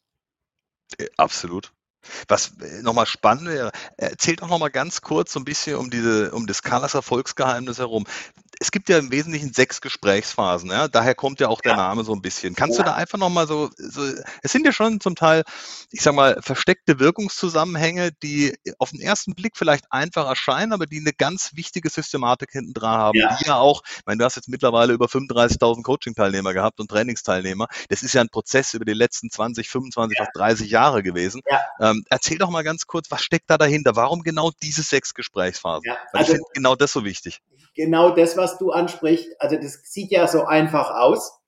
Äh, absolut. Was äh, nochmal spannend wäre, erzählt doch nochmal ganz kurz so ein bisschen um diese, um das Callas Erfolgsgeheimnis herum. es gibt ja im Wesentlichen sechs Gesprächsphasen. Ja? Daher kommt ja auch der Name so ein bisschen. Kannst ja. du da einfach nochmal so, so, es sind ja schon zum Teil, ich sag mal, versteckte Wirkungszusammenhänge, die auf den ersten Blick vielleicht einfach erscheinen, aber die eine ganz wichtige Systematik hinten dran haben, ja. die ja auch, ich meine, du hast jetzt mittlerweile über 35.000 Coaching-Teilnehmer gehabt und Trainingsteilnehmer. Das ist ja ein Prozess über die letzten 20, 25, ja. fast 30 Jahre gewesen. Ähm, erzähl doch mal ganz kurz, was steckt da dahinter? Warum genau diese sechs Gesprächsphasen? Weil also, ich finde genau das so wichtig genau das, was du ansprichst. Also das sieht ja so einfach aus.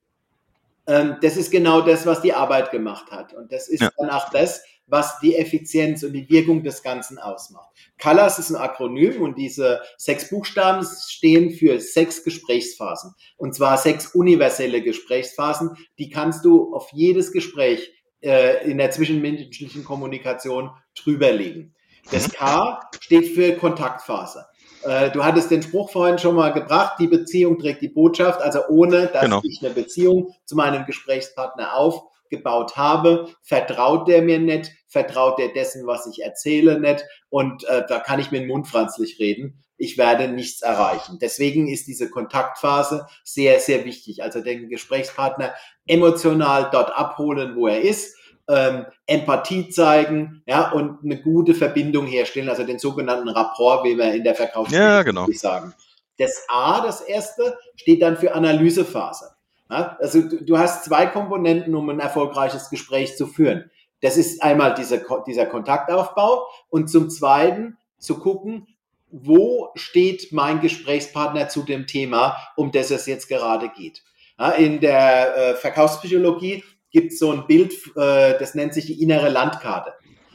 Ähm, das ist genau das, was die Arbeit gemacht hat. Und das ist ja. dann auch das, was die Effizienz und die Wirkung des Ganzen ausmacht. CALAS ist ein Akronym und diese sechs Buchstaben stehen für sechs Gesprächsphasen. Und zwar sechs universelle Gesprächsphasen. Die kannst du auf jedes Gespräch äh, in der zwischenmenschlichen Kommunikation drüberlegen. Das mhm. K steht für Kontaktphase. Äh, du hattest den Spruch vorhin schon mal gebracht, die Beziehung trägt die Botschaft. Also ohne, dass genau. ich eine Beziehung zu meinem Gesprächspartner aufgebaut habe, vertraut der mir nicht, vertraut der dessen, was ich erzähle, nicht. Und äh, da kann ich mit dem Mund franzlich reden. Ich werde nichts erreichen. Deswegen ist diese Kontaktphase sehr, sehr wichtig. Also den Gesprächspartner emotional dort abholen, wo er ist ähm, Empathie zeigen, ja, und eine gute Verbindung herstellen, also den sogenannten Rapport, wie wir in der Verkaufsstrategie ja, genau. sagen. Das A, das erste, steht dann für Analysephase. Ja, also du, du, hast zwei Komponenten, um ein erfolgreiches Gespräch zu führen. Das ist einmal diese, dieser Kontaktaufbau und zum Zweiten zu gucken, wo steht mein Gesprächspartner zu dem Thema, um das es jetzt gerade geht. Ja, in der äh, Verkaufspsychologie gibt es so ein Bild, äh, das nennt sich die innere Landkarte.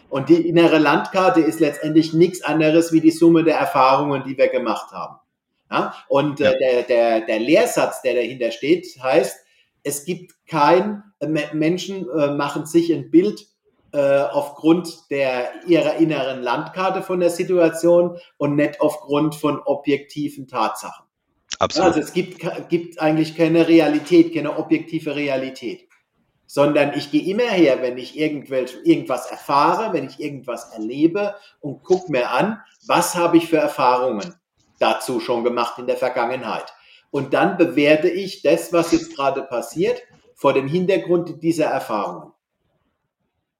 Und die innere Landkarte ist letztendlich nichts anderes wie die Summe der Erfahrungen, die wir gemacht haben. Ja? Und äh, der, der, der Lehrsatz, der dahinter steht, heißt, es gibt kein, äh, Menschen machen sich ein Bild äh, aufgrund der, ihrer inneren Landkarte von der Situation und nicht aufgrund von objektiven Tatsachen. Absolut. Also es gibt, gibt eigentlich keine Realität, keine objektive Realität sondern ich gehe immer her, wenn ich irgendwas erfahre, wenn ich irgendwas erlebe und gucke mir an, was habe ich für Erfahrungen dazu schon gemacht in der Vergangenheit. Und dann bewerte ich das, was jetzt gerade passiert, vor dem Hintergrund dieser Erfahrungen.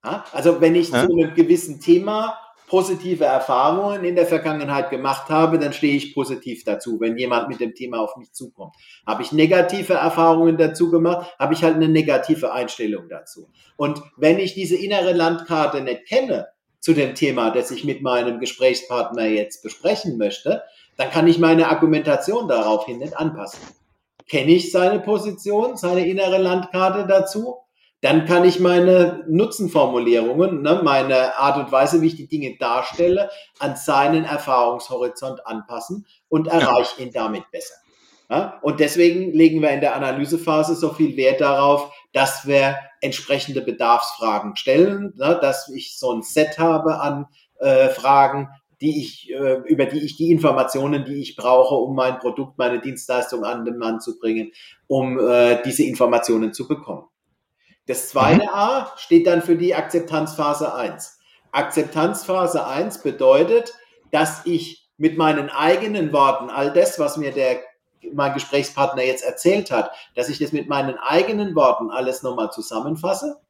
Ja? Also wenn ich ja. zu einem gewissen Thema positive Erfahrungen in der Vergangenheit gemacht habe, dann stehe ich positiv dazu, wenn jemand mit dem Thema auf mich zukommt. Habe ich negative Erfahrungen dazu gemacht, habe ich halt eine negative Einstellung dazu. Und wenn ich diese innere Landkarte nicht kenne zu dem Thema, das ich mit meinem Gesprächspartner jetzt besprechen möchte, dann kann ich meine Argumentation daraufhin nicht anpassen. Kenne ich seine Position, seine innere Landkarte dazu? Dann kann ich meine Nutzenformulierungen, ne, meine Art und Weise, wie ich die Dinge darstelle, an seinen Erfahrungshorizont anpassen und erreiche ihn damit besser. Ja? Und deswegen legen wir in der Analysephase so viel Wert darauf, dass wir entsprechende Bedarfsfragen stellen, ne, dass ich so ein Set habe an äh, Fragen, die ich, äh, über die ich die Informationen, die ich brauche, um mein Produkt, meine Dienstleistung an den Mann zu bringen, um äh, diese Informationen zu bekommen. Das zweite. A steht dann für die Akzeptanzphase 1. Akzeptanzphase 1 bedeutet, dass ich mit meinen eigenen Worten all das, was mir der mein Gesprächspartner jetzt erzählt hat, dass ich das mit meinen eigenen Worten alles nochmal zusammenfasse.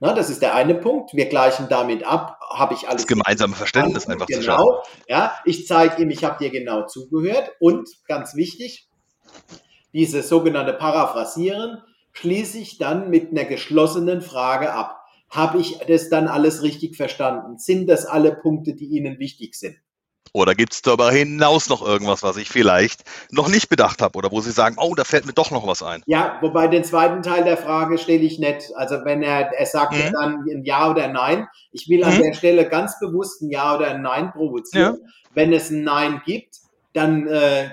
Na, das ist der eine Punkt. Wir gleichen damit ab, habe ich alles. Das gemeinsame Verständnis einfach genau, zu schaffen. Genau. Ja, ich zeige ihm, ich habe dir genau zugehört und ganz wichtig, dieses sogenannte Paraphrasieren schließe ich dann mit einer geschlossenen Frage ab. Habe ich das dann alles richtig verstanden? Sind das alle Punkte, die Ihnen wichtig sind? Oder gibt es darüber hinaus noch irgendwas, was ich vielleicht noch nicht bedacht habe oder wo Sie sagen, oh, da fällt mir doch noch was ein? Ja, wobei den zweiten Teil der Frage stelle ich nicht. Also wenn er, er sagt mhm. dann ein Ja oder Nein. Ich will an mhm. der Stelle ganz bewusst ein Ja oder ein Nein provozieren. Ja. Wenn es ein Nein gibt, dann äh,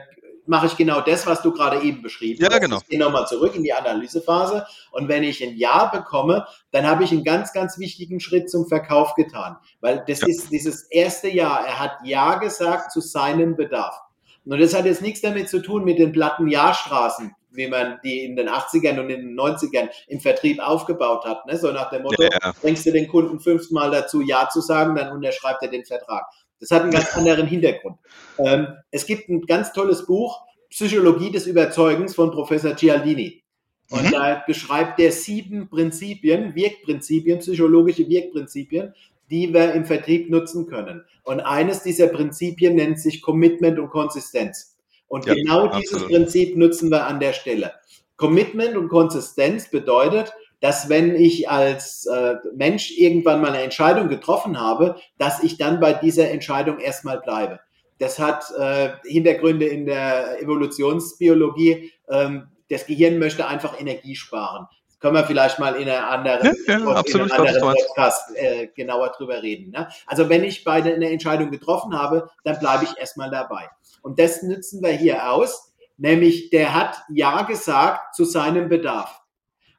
mache ich genau das, was du gerade eben beschrieben ja, hast. Genau. Ich gehe nochmal zurück in die Analysephase und wenn ich ein Ja bekomme, dann habe ich einen ganz, ganz wichtigen Schritt zum Verkauf getan, weil das ja. ist dieses erste Jahr. Er hat Ja gesagt zu seinem Bedarf. Und das hat jetzt nichts damit zu tun mit den platten Ja-Straßen, wie man die in den 80ern und in den 90ern im Vertrieb aufgebaut hat. Ne? So nach dem Motto, ja. bringst du den Kunden fünfmal dazu, Ja zu sagen, dann unterschreibt er den Vertrag. Das hat einen ganz anderen Hintergrund. Ähm, es gibt ein ganz tolles Buch, Psychologie des Überzeugens von Professor Cialdini. Und mhm. da beschreibt er sieben Prinzipien, Wirkprinzipien, psychologische Wirkprinzipien, die wir im Vertrieb nutzen können. Und eines dieser Prinzipien nennt sich Commitment und Konsistenz. Und ja, genau dieses absolut. Prinzip nutzen wir an der Stelle. Commitment und Konsistenz bedeutet, dass wenn ich als äh, Mensch irgendwann mal eine Entscheidung getroffen habe, dass ich dann bei dieser Entscheidung erstmal bleibe. Das hat äh, Hintergründe in der Evolutionsbiologie. Ähm, das Gehirn möchte einfach Energie sparen. Das können wir vielleicht mal in einer anderen, ja, ja, absolut, in einem anderen Podcast äh, genauer drüber reden. Ne? Also wenn ich beide eine Entscheidung getroffen habe, dann bleibe ich erstmal dabei. Und das nützen wir hier aus, nämlich der hat Ja gesagt zu seinem Bedarf.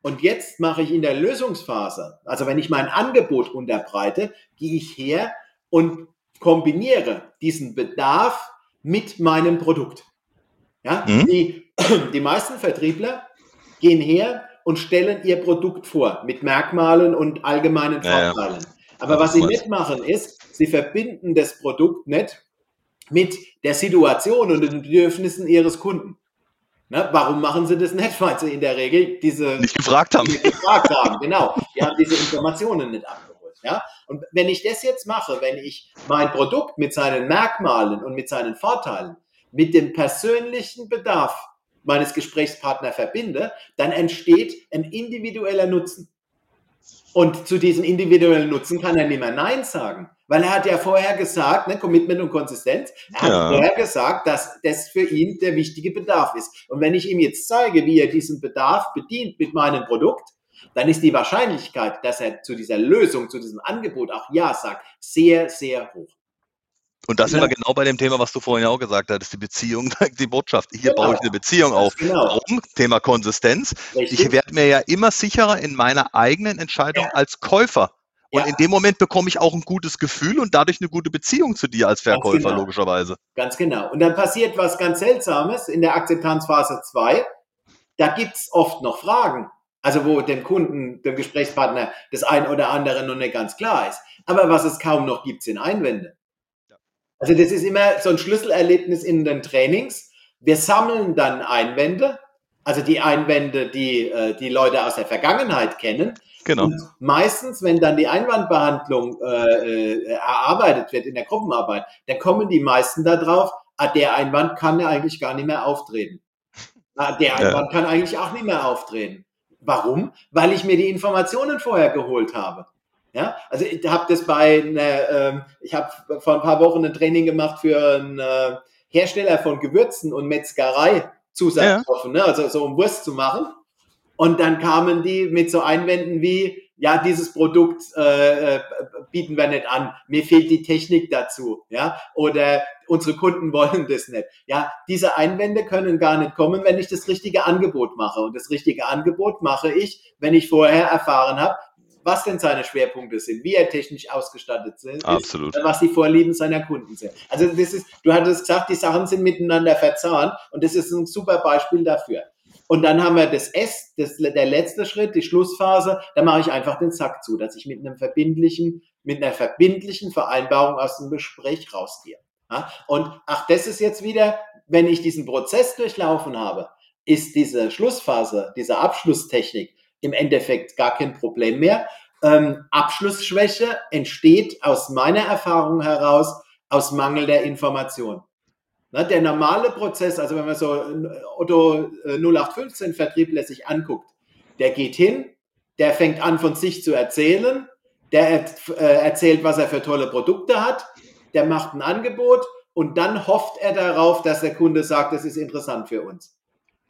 Und jetzt mache ich in der Lösungsphase, also wenn ich mein Angebot unterbreite, gehe ich her und kombiniere diesen Bedarf mit meinem Produkt. Ja, mhm. die, die meisten Vertriebler gehen her und stellen ihr Produkt vor mit Merkmalen und allgemeinen Vorteilen. Ja, ja. Aber was sie nicht machen ist, sie verbinden das Produkt nicht mit der Situation und den Bedürfnissen ihres Kunden. Ne? Warum machen sie das nicht? Weil sie in der Regel diese nicht gefragt haben. Nicht gefragt haben, genau. Die haben diese Informationen nicht abgeholt. Ja? Und wenn ich das jetzt mache, wenn ich mein Produkt mit seinen Merkmalen und mit seinen Vorteilen, mit dem persönlichen Bedarf meines Gesprächspartners verbinde, dann entsteht ein individueller Nutzen. Und zu diesem individuellen Nutzen kann er nicht mehr Nein sagen. Weil er hat ja vorher gesagt, ne, Commitment und Konsistenz, er hat ja. vorher gesagt, dass das für ihn der wichtige Bedarf ist. Und wenn ich ihm jetzt zeige, wie er diesen Bedarf bedient mit meinem Produkt, dann ist die Wahrscheinlichkeit, dass er zu dieser Lösung, zu diesem Angebot auch Ja sagt, sehr, sehr hoch. Und das ja. sind wir genau bei dem Thema, was du vorhin auch gesagt hast, die Beziehung, die Botschaft. Hier genau. baue ich eine Beziehung auf. Genau. Warum? Thema Konsistenz. Richtig. Ich werde mir ja immer sicherer in meiner eigenen Entscheidung ja. als Käufer. Und ja. in dem Moment bekomme ich auch ein gutes Gefühl und dadurch eine gute Beziehung zu dir als Verkäufer, genau. logischerweise. Ganz genau. Und dann passiert was ganz Seltsames in der Akzeptanzphase 2. Da gibt es oft noch Fragen. Also wo dem Kunden, dem Gesprächspartner das ein oder andere noch nicht ganz klar ist. Aber was es kaum noch gibt, sind Einwände. Also das ist immer so ein Schlüsselerlebnis in den Trainings. Wir sammeln dann Einwände, also die Einwände, die äh, die Leute aus der Vergangenheit kennen. Genau. Und meistens, wenn dann die Einwandbehandlung äh, äh, erarbeitet wird in der Gruppenarbeit, dann kommen die meisten darauf, ah, der Einwand kann ja eigentlich gar nicht mehr auftreten. Ah, der Einwand ja. kann eigentlich auch nicht mehr auftreten. Warum? Weil ich mir die Informationen vorher geholt habe. Ja, also ich habe das bei, einer, ähm, ich habe vor ein paar Wochen ein Training gemacht für einen äh, Hersteller von Gewürzen und Metzgerei Zusatzstoffen, ja. ne? also so um Wurst zu machen. Und dann kamen die mit so Einwänden wie, ja, dieses Produkt äh, äh, bieten wir nicht an, mir fehlt die Technik dazu, ja, oder unsere Kunden wollen das nicht. Ja, diese Einwände können gar nicht kommen, wenn ich das richtige Angebot mache. Und das richtige Angebot mache ich, wenn ich vorher erfahren habe, was denn seine Schwerpunkte sind, wie er technisch ausgestattet ist, Absolut. was die Vorlieben seiner Kunden sind. Also das ist, du hattest gesagt, die Sachen sind miteinander verzahnt und das ist ein super Beispiel dafür. Und dann haben wir das S, das, der letzte Schritt, die Schlussphase, da mache ich einfach den Sack zu, dass ich mit einem verbindlichen, mit einer verbindlichen Vereinbarung aus dem Gespräch rausgehe. Und ach, das ist jetzt wieder, wenn ich diesen Prozess durchlaufen habe, ist diese Schlussphase, diese Abschlusstechnik im Endeffekt gar kein Problem mehr. Ähm, Abschlussschwäche entsteht aus meiner Erfahrung heraus aus Mangel der Information. Na, der normale Prozess, also wenn man so Otto 0815 äh, Vertriebler sich anguckt, der geht hin, der fängt an von sich zu erzählen, der äh, erzählt, was er für tolle Produkte hat, der macht ein Angebot und dann hofft er darauf, dass der Kunde sagt, das ist interessant für uns.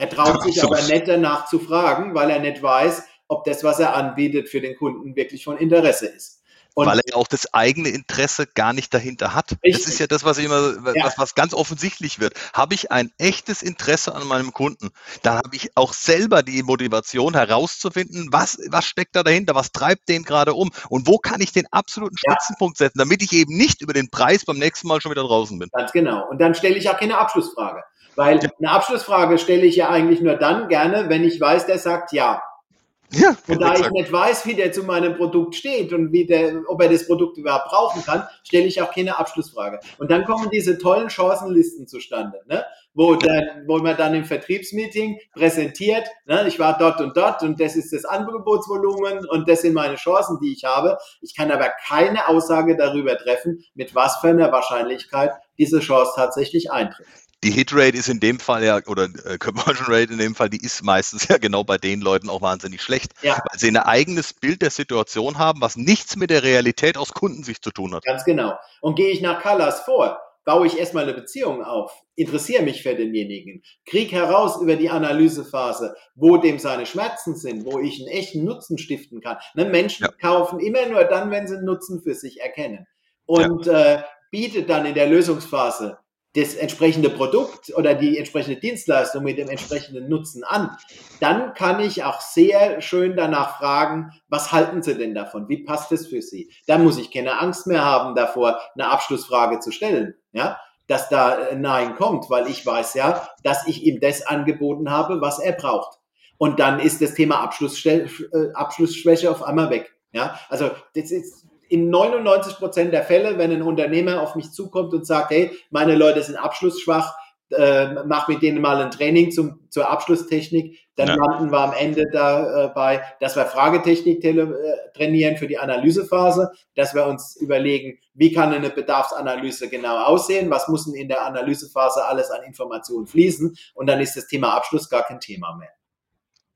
Er traut sich aber nicht danach zu fragen, weil er nicht weiß, ob das, was er anbietet, für den Kunden wirklich von Interesse ist. Und Weil er ja auch das eigene Interesse gar nicht dahinter hat. Richtig. Das ist ja das, was immer, ja. was, was ganz offensichtlich wird. Habe ich ein echtes Interesse an meinem Kunden, dann habe ich auch selber die Motivation herauszufinden, was, was steckt da dahinter, was treibt den gerade um und wo kann ich den absoluten Spitzenpunkt setzen, damit ich eben nicht über den Preis beim nächsten Mal schon wieder draußen bin. Ganz genau. Und dann stelle ich auch keine Abschlussfrage. Weil eine Abschlussfrage stelle ich ja eigentlich nur dann gerne, wenn ich weiß, der sagt ja. Ja, und da exakt. ich nicht weiß, wie der zu meinem Produkt steht und wie der, ob er das Produkt überhaupt brauchen kann, stelle ich auch keine Abschlussfrage. Und dann kommen diese tollen Chancenlisten zustande, ne? wo, dann, wo man dann im Vertriebsmeeting präsentiert, ne? ich war dort und dort und das ist das Angebotsvolumen und das sind meine Chancen, die ich habe. Ich kann aber keine Aussage darüber treffen, mit was für einer Wahrscheinlichkeit diese Chance tatsächlich eintritt die Hitrate ist in dem Fall ja, oder äh, Conversion Rate in dem Fall, die ist meistens ja genau bei den Leuten auch wahnsinnig schlecht, ja. weil sie ein eigenes Bild der Situation haben, was nichts mit der Realität aus Kundensicht zu tun hat. Ganz genau. Und gehe ich nach Colors vor, baue ich erstmal eine Beziehung auf, interessiere mich für denjenigen, krieg heraus über die Analysephase, wo dem seine Schmerzen sind, wo ich einen echten Nutzen stiften kann. Ne, Menschen ja. kaufen immer nur dann, wenn sie einen Nutzen für sich erkennen. Und ja. äh, bietet dann in der Lösungsphase das entsprechende Produkt oder die entsprechende Dienstleistung mit dem entsprechenden Nutzen an, dann kann ich auch sehr schön danach fragen, was halten Sie denn davon? Wie passt es für Sie? Dann muss ich keine Angst mehr haben davor, eine Abschlussfrage zu stellen, ja, dass da Nein kommt, weil ich weiß ja, dass ich ihm das angeboten habe, was er braucht. Und dann ist das Thema Abschlussschwäche äh, auf einmal weg. Ja, also das ist in 99 Prozent der Fälle, wenn ein Unternehmer auf mich zukommt und sagt, hey, meine Leute sind abschlussschwach, äh, mach mit denen mal ein Training zum, zur Abschlusstechnik, dann ja. landen wir am Ende dabei, äh, dass wir Fragetechnik äh, trainieren für die Analysephase, dass wir uns überlegen, wie kann eine Bedarfsanalyse genau aussehen, was muss in der Analysephase alles an Informationen fließen und dann ist das Thema Abschluss gar kein Thema mehr.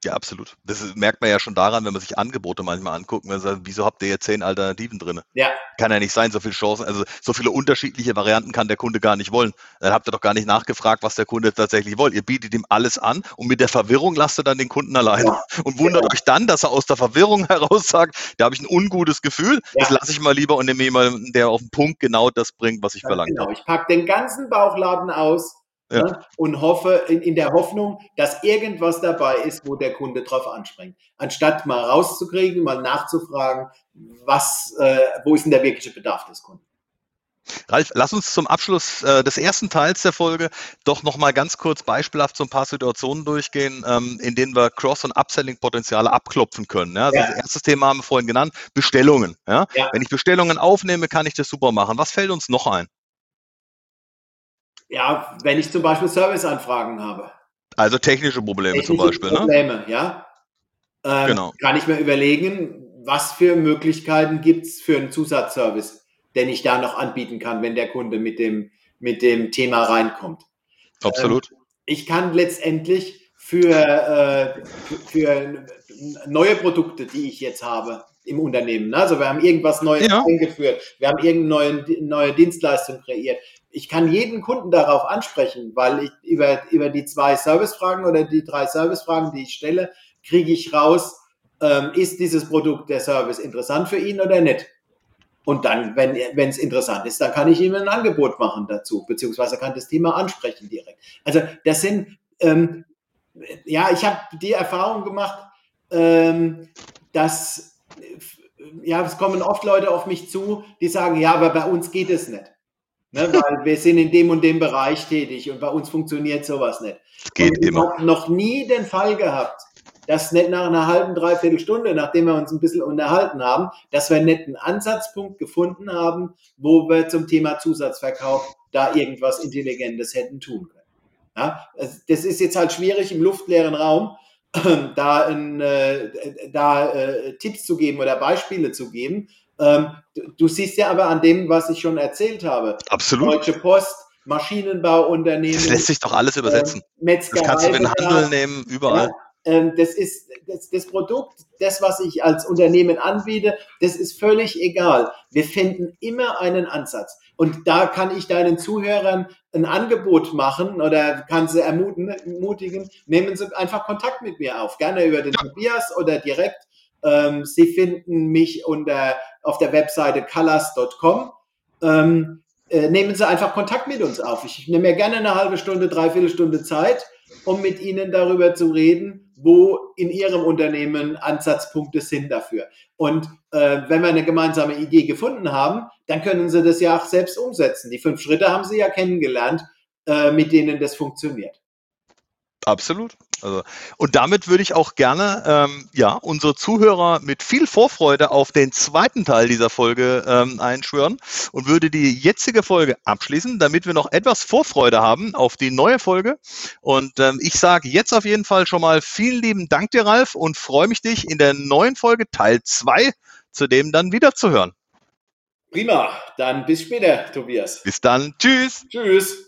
Ja, absolut. Das merkt man ja schon daran, wenn man sich Angebote manchmal anguckt. Man sagt, wieso habt ihr jetzt zehn Alternativen drin? Ja. Kann ja nicht sein, so viele Chancen, also so viele unterschiedliche Varianten kann der Kunde gar nicht wollen. Dann habt ihr doch gar nicht nachgefragt, was der Kunde tatsächlich will. Ihr bietet ihm alles an und mit der Verwirrung lasst ihr dann den Kunden allein. Ja. Und wundert ja. euch dann, dass er aus der Verwirrung heraus sagt, da habe ich ein ungutes Gefühl, ja. das lasse ich mal lieber und nehme jemanden, der auf den Punkt genau das bringt, was ich verlangt genau. habe. Ich packe den ganzen Bauchladen aus ja. Ne, und hoffe, in, in, der Hoffnung, dass irgendwas dabei ist, wo der Kunde drauf anspringt. Anstatt mal rauszukriegen, mal nachzufragen, was, äh, wo ist denn der wirkliche Bedarf des Kunden. Ralf, lass uns zum Abschluss äh, des ersten Teils der Folge doch nochmal ganz kurz beispielhaft so ein paar Situationen durchgehen, ähm, in denen wir Cross- und Upselling-Potenziale abklopfen können. Ja? Also ja. Das erste Thema haben wir vorhin genannt, Bestellungen. Ja? Wenn ich Bestellungen aufnehme, kann ich das super machen. Was fällt uns noch ein? Ja, wenn ich zum Beispiel Serviceanfragen habe. Also technische Probleme technische zum Beispiel, ne? Probleme, ne? ja. Ähm, genau. Kann ich mir überlegen, was für Möglichkeiten gibt es für einen Zusatzservice, den ich da noch anbieten kann, wenn der Kunde mit dem, mit dem Thema reinkommt. Absolut. Ähm, ich kann letztendlich für, äh, für, neue Produkte, die ich jetzt habe im Unternehmen, ne? also wir haben irgendwas Neues ja. eingeführt, wir haben irgendeine neue, neue Dienstleistung kreiert, ich kann jeden Kunden darauf ansprechen, weil ich über, über die zwei Servicefragen oder die drei Servicefragen, die ich stelle, kriege ich raus, ähm, ist dieses Produkt, der Service interessant für ihn oder nicht? Und dann, wenn es interessant ist, dann kann ich ihm ein Angebot machen dazu, beziehungsweise kann das Thema ansprechen direkt. Also das sind, ähm, ja, ich habe die Erfahrung gemacht, ähm, dass, ja, es kommen oft Leute auf mich zu, die sagen, ja, aber bei uns geht es nicht. Ne, weil wir sind in dem und dem Bereich tätig und bei uns funktioniert sowas nicht. Geht immer. Ich habe noch nie den Fall gehabt, dass nicht nach einer halben, dreiviertel Stunde, nachdem wir uns ein bisschen unterhalten haben, dass wir nicht einen Ansatzpunkt gefunden haben, wo wir zum Thema Zusatzverkauf da irgendwas Intelligentes hätten tun können. Ja, das ist jetzt halt schwierig im luftleeren Raum, da, in, äh, da äh, Tipps zu geben oder Beispiele zu geben, ähm, du, du, siehst ja aber an dem, was ich schon erzählt habe. Absolut. Deutsche Post, Maschinenbauunternehmen. Das lässt sich doch alles übersetzen. Ähm, das kannst du in den Handel nehmen, überall. Ja, ähm, das ist das, das, Produkt, das, was ich als Unternehmen anbiete, das ist völlig egal. Wir finden immer einen Ansatz. Und da kann ich deinen Zuhörern ein Angebot machen oder kann sie ermutigen, nehmen Sie einfach Kontakt mit mir auf. Gerne über den ja. Tobias oder direkt. Ähm, Sie finden mich unter, auf der Webseite colors.com. Ähm, äh, nehmen Sie einfach Kontakt mit uns auf. Ich nehme mir gerne eine halbe Stunde, dreiviertel Stunde Zeit, um mit Ihnen darüber zu reden, wo in Ihrem Unternehmen Ansatzpunkte sind dafür. Und äh, wenn wir eine gemeinsame Idee gefunden haben, dann können Sie das ja auch selbst umsetzen. Die fünf Schritte haben Sie ja kennengelernt, äh, mit denen das funktioniert. Absolut. Also, und damit würde ich auch gerne ähm, ja, unsere Zuhörer mit viel Vorfreude auf den zweiten Teil dieser Folge ähm, einschwören und würde die jetzige Folge abschließen, damit wir noch etwas Vorfreude haben auf die neue Folge. Und ähm, ich sage jetzt auf jeden Fall schon mal vielen lieben Dank dir, Ralf, und freue mich, dich in der neuen Folge Teil 2 zu dem dann wieder zu hören. Prima, dann bis später, Tobias. Bis dann. Tschüss. Tschüss.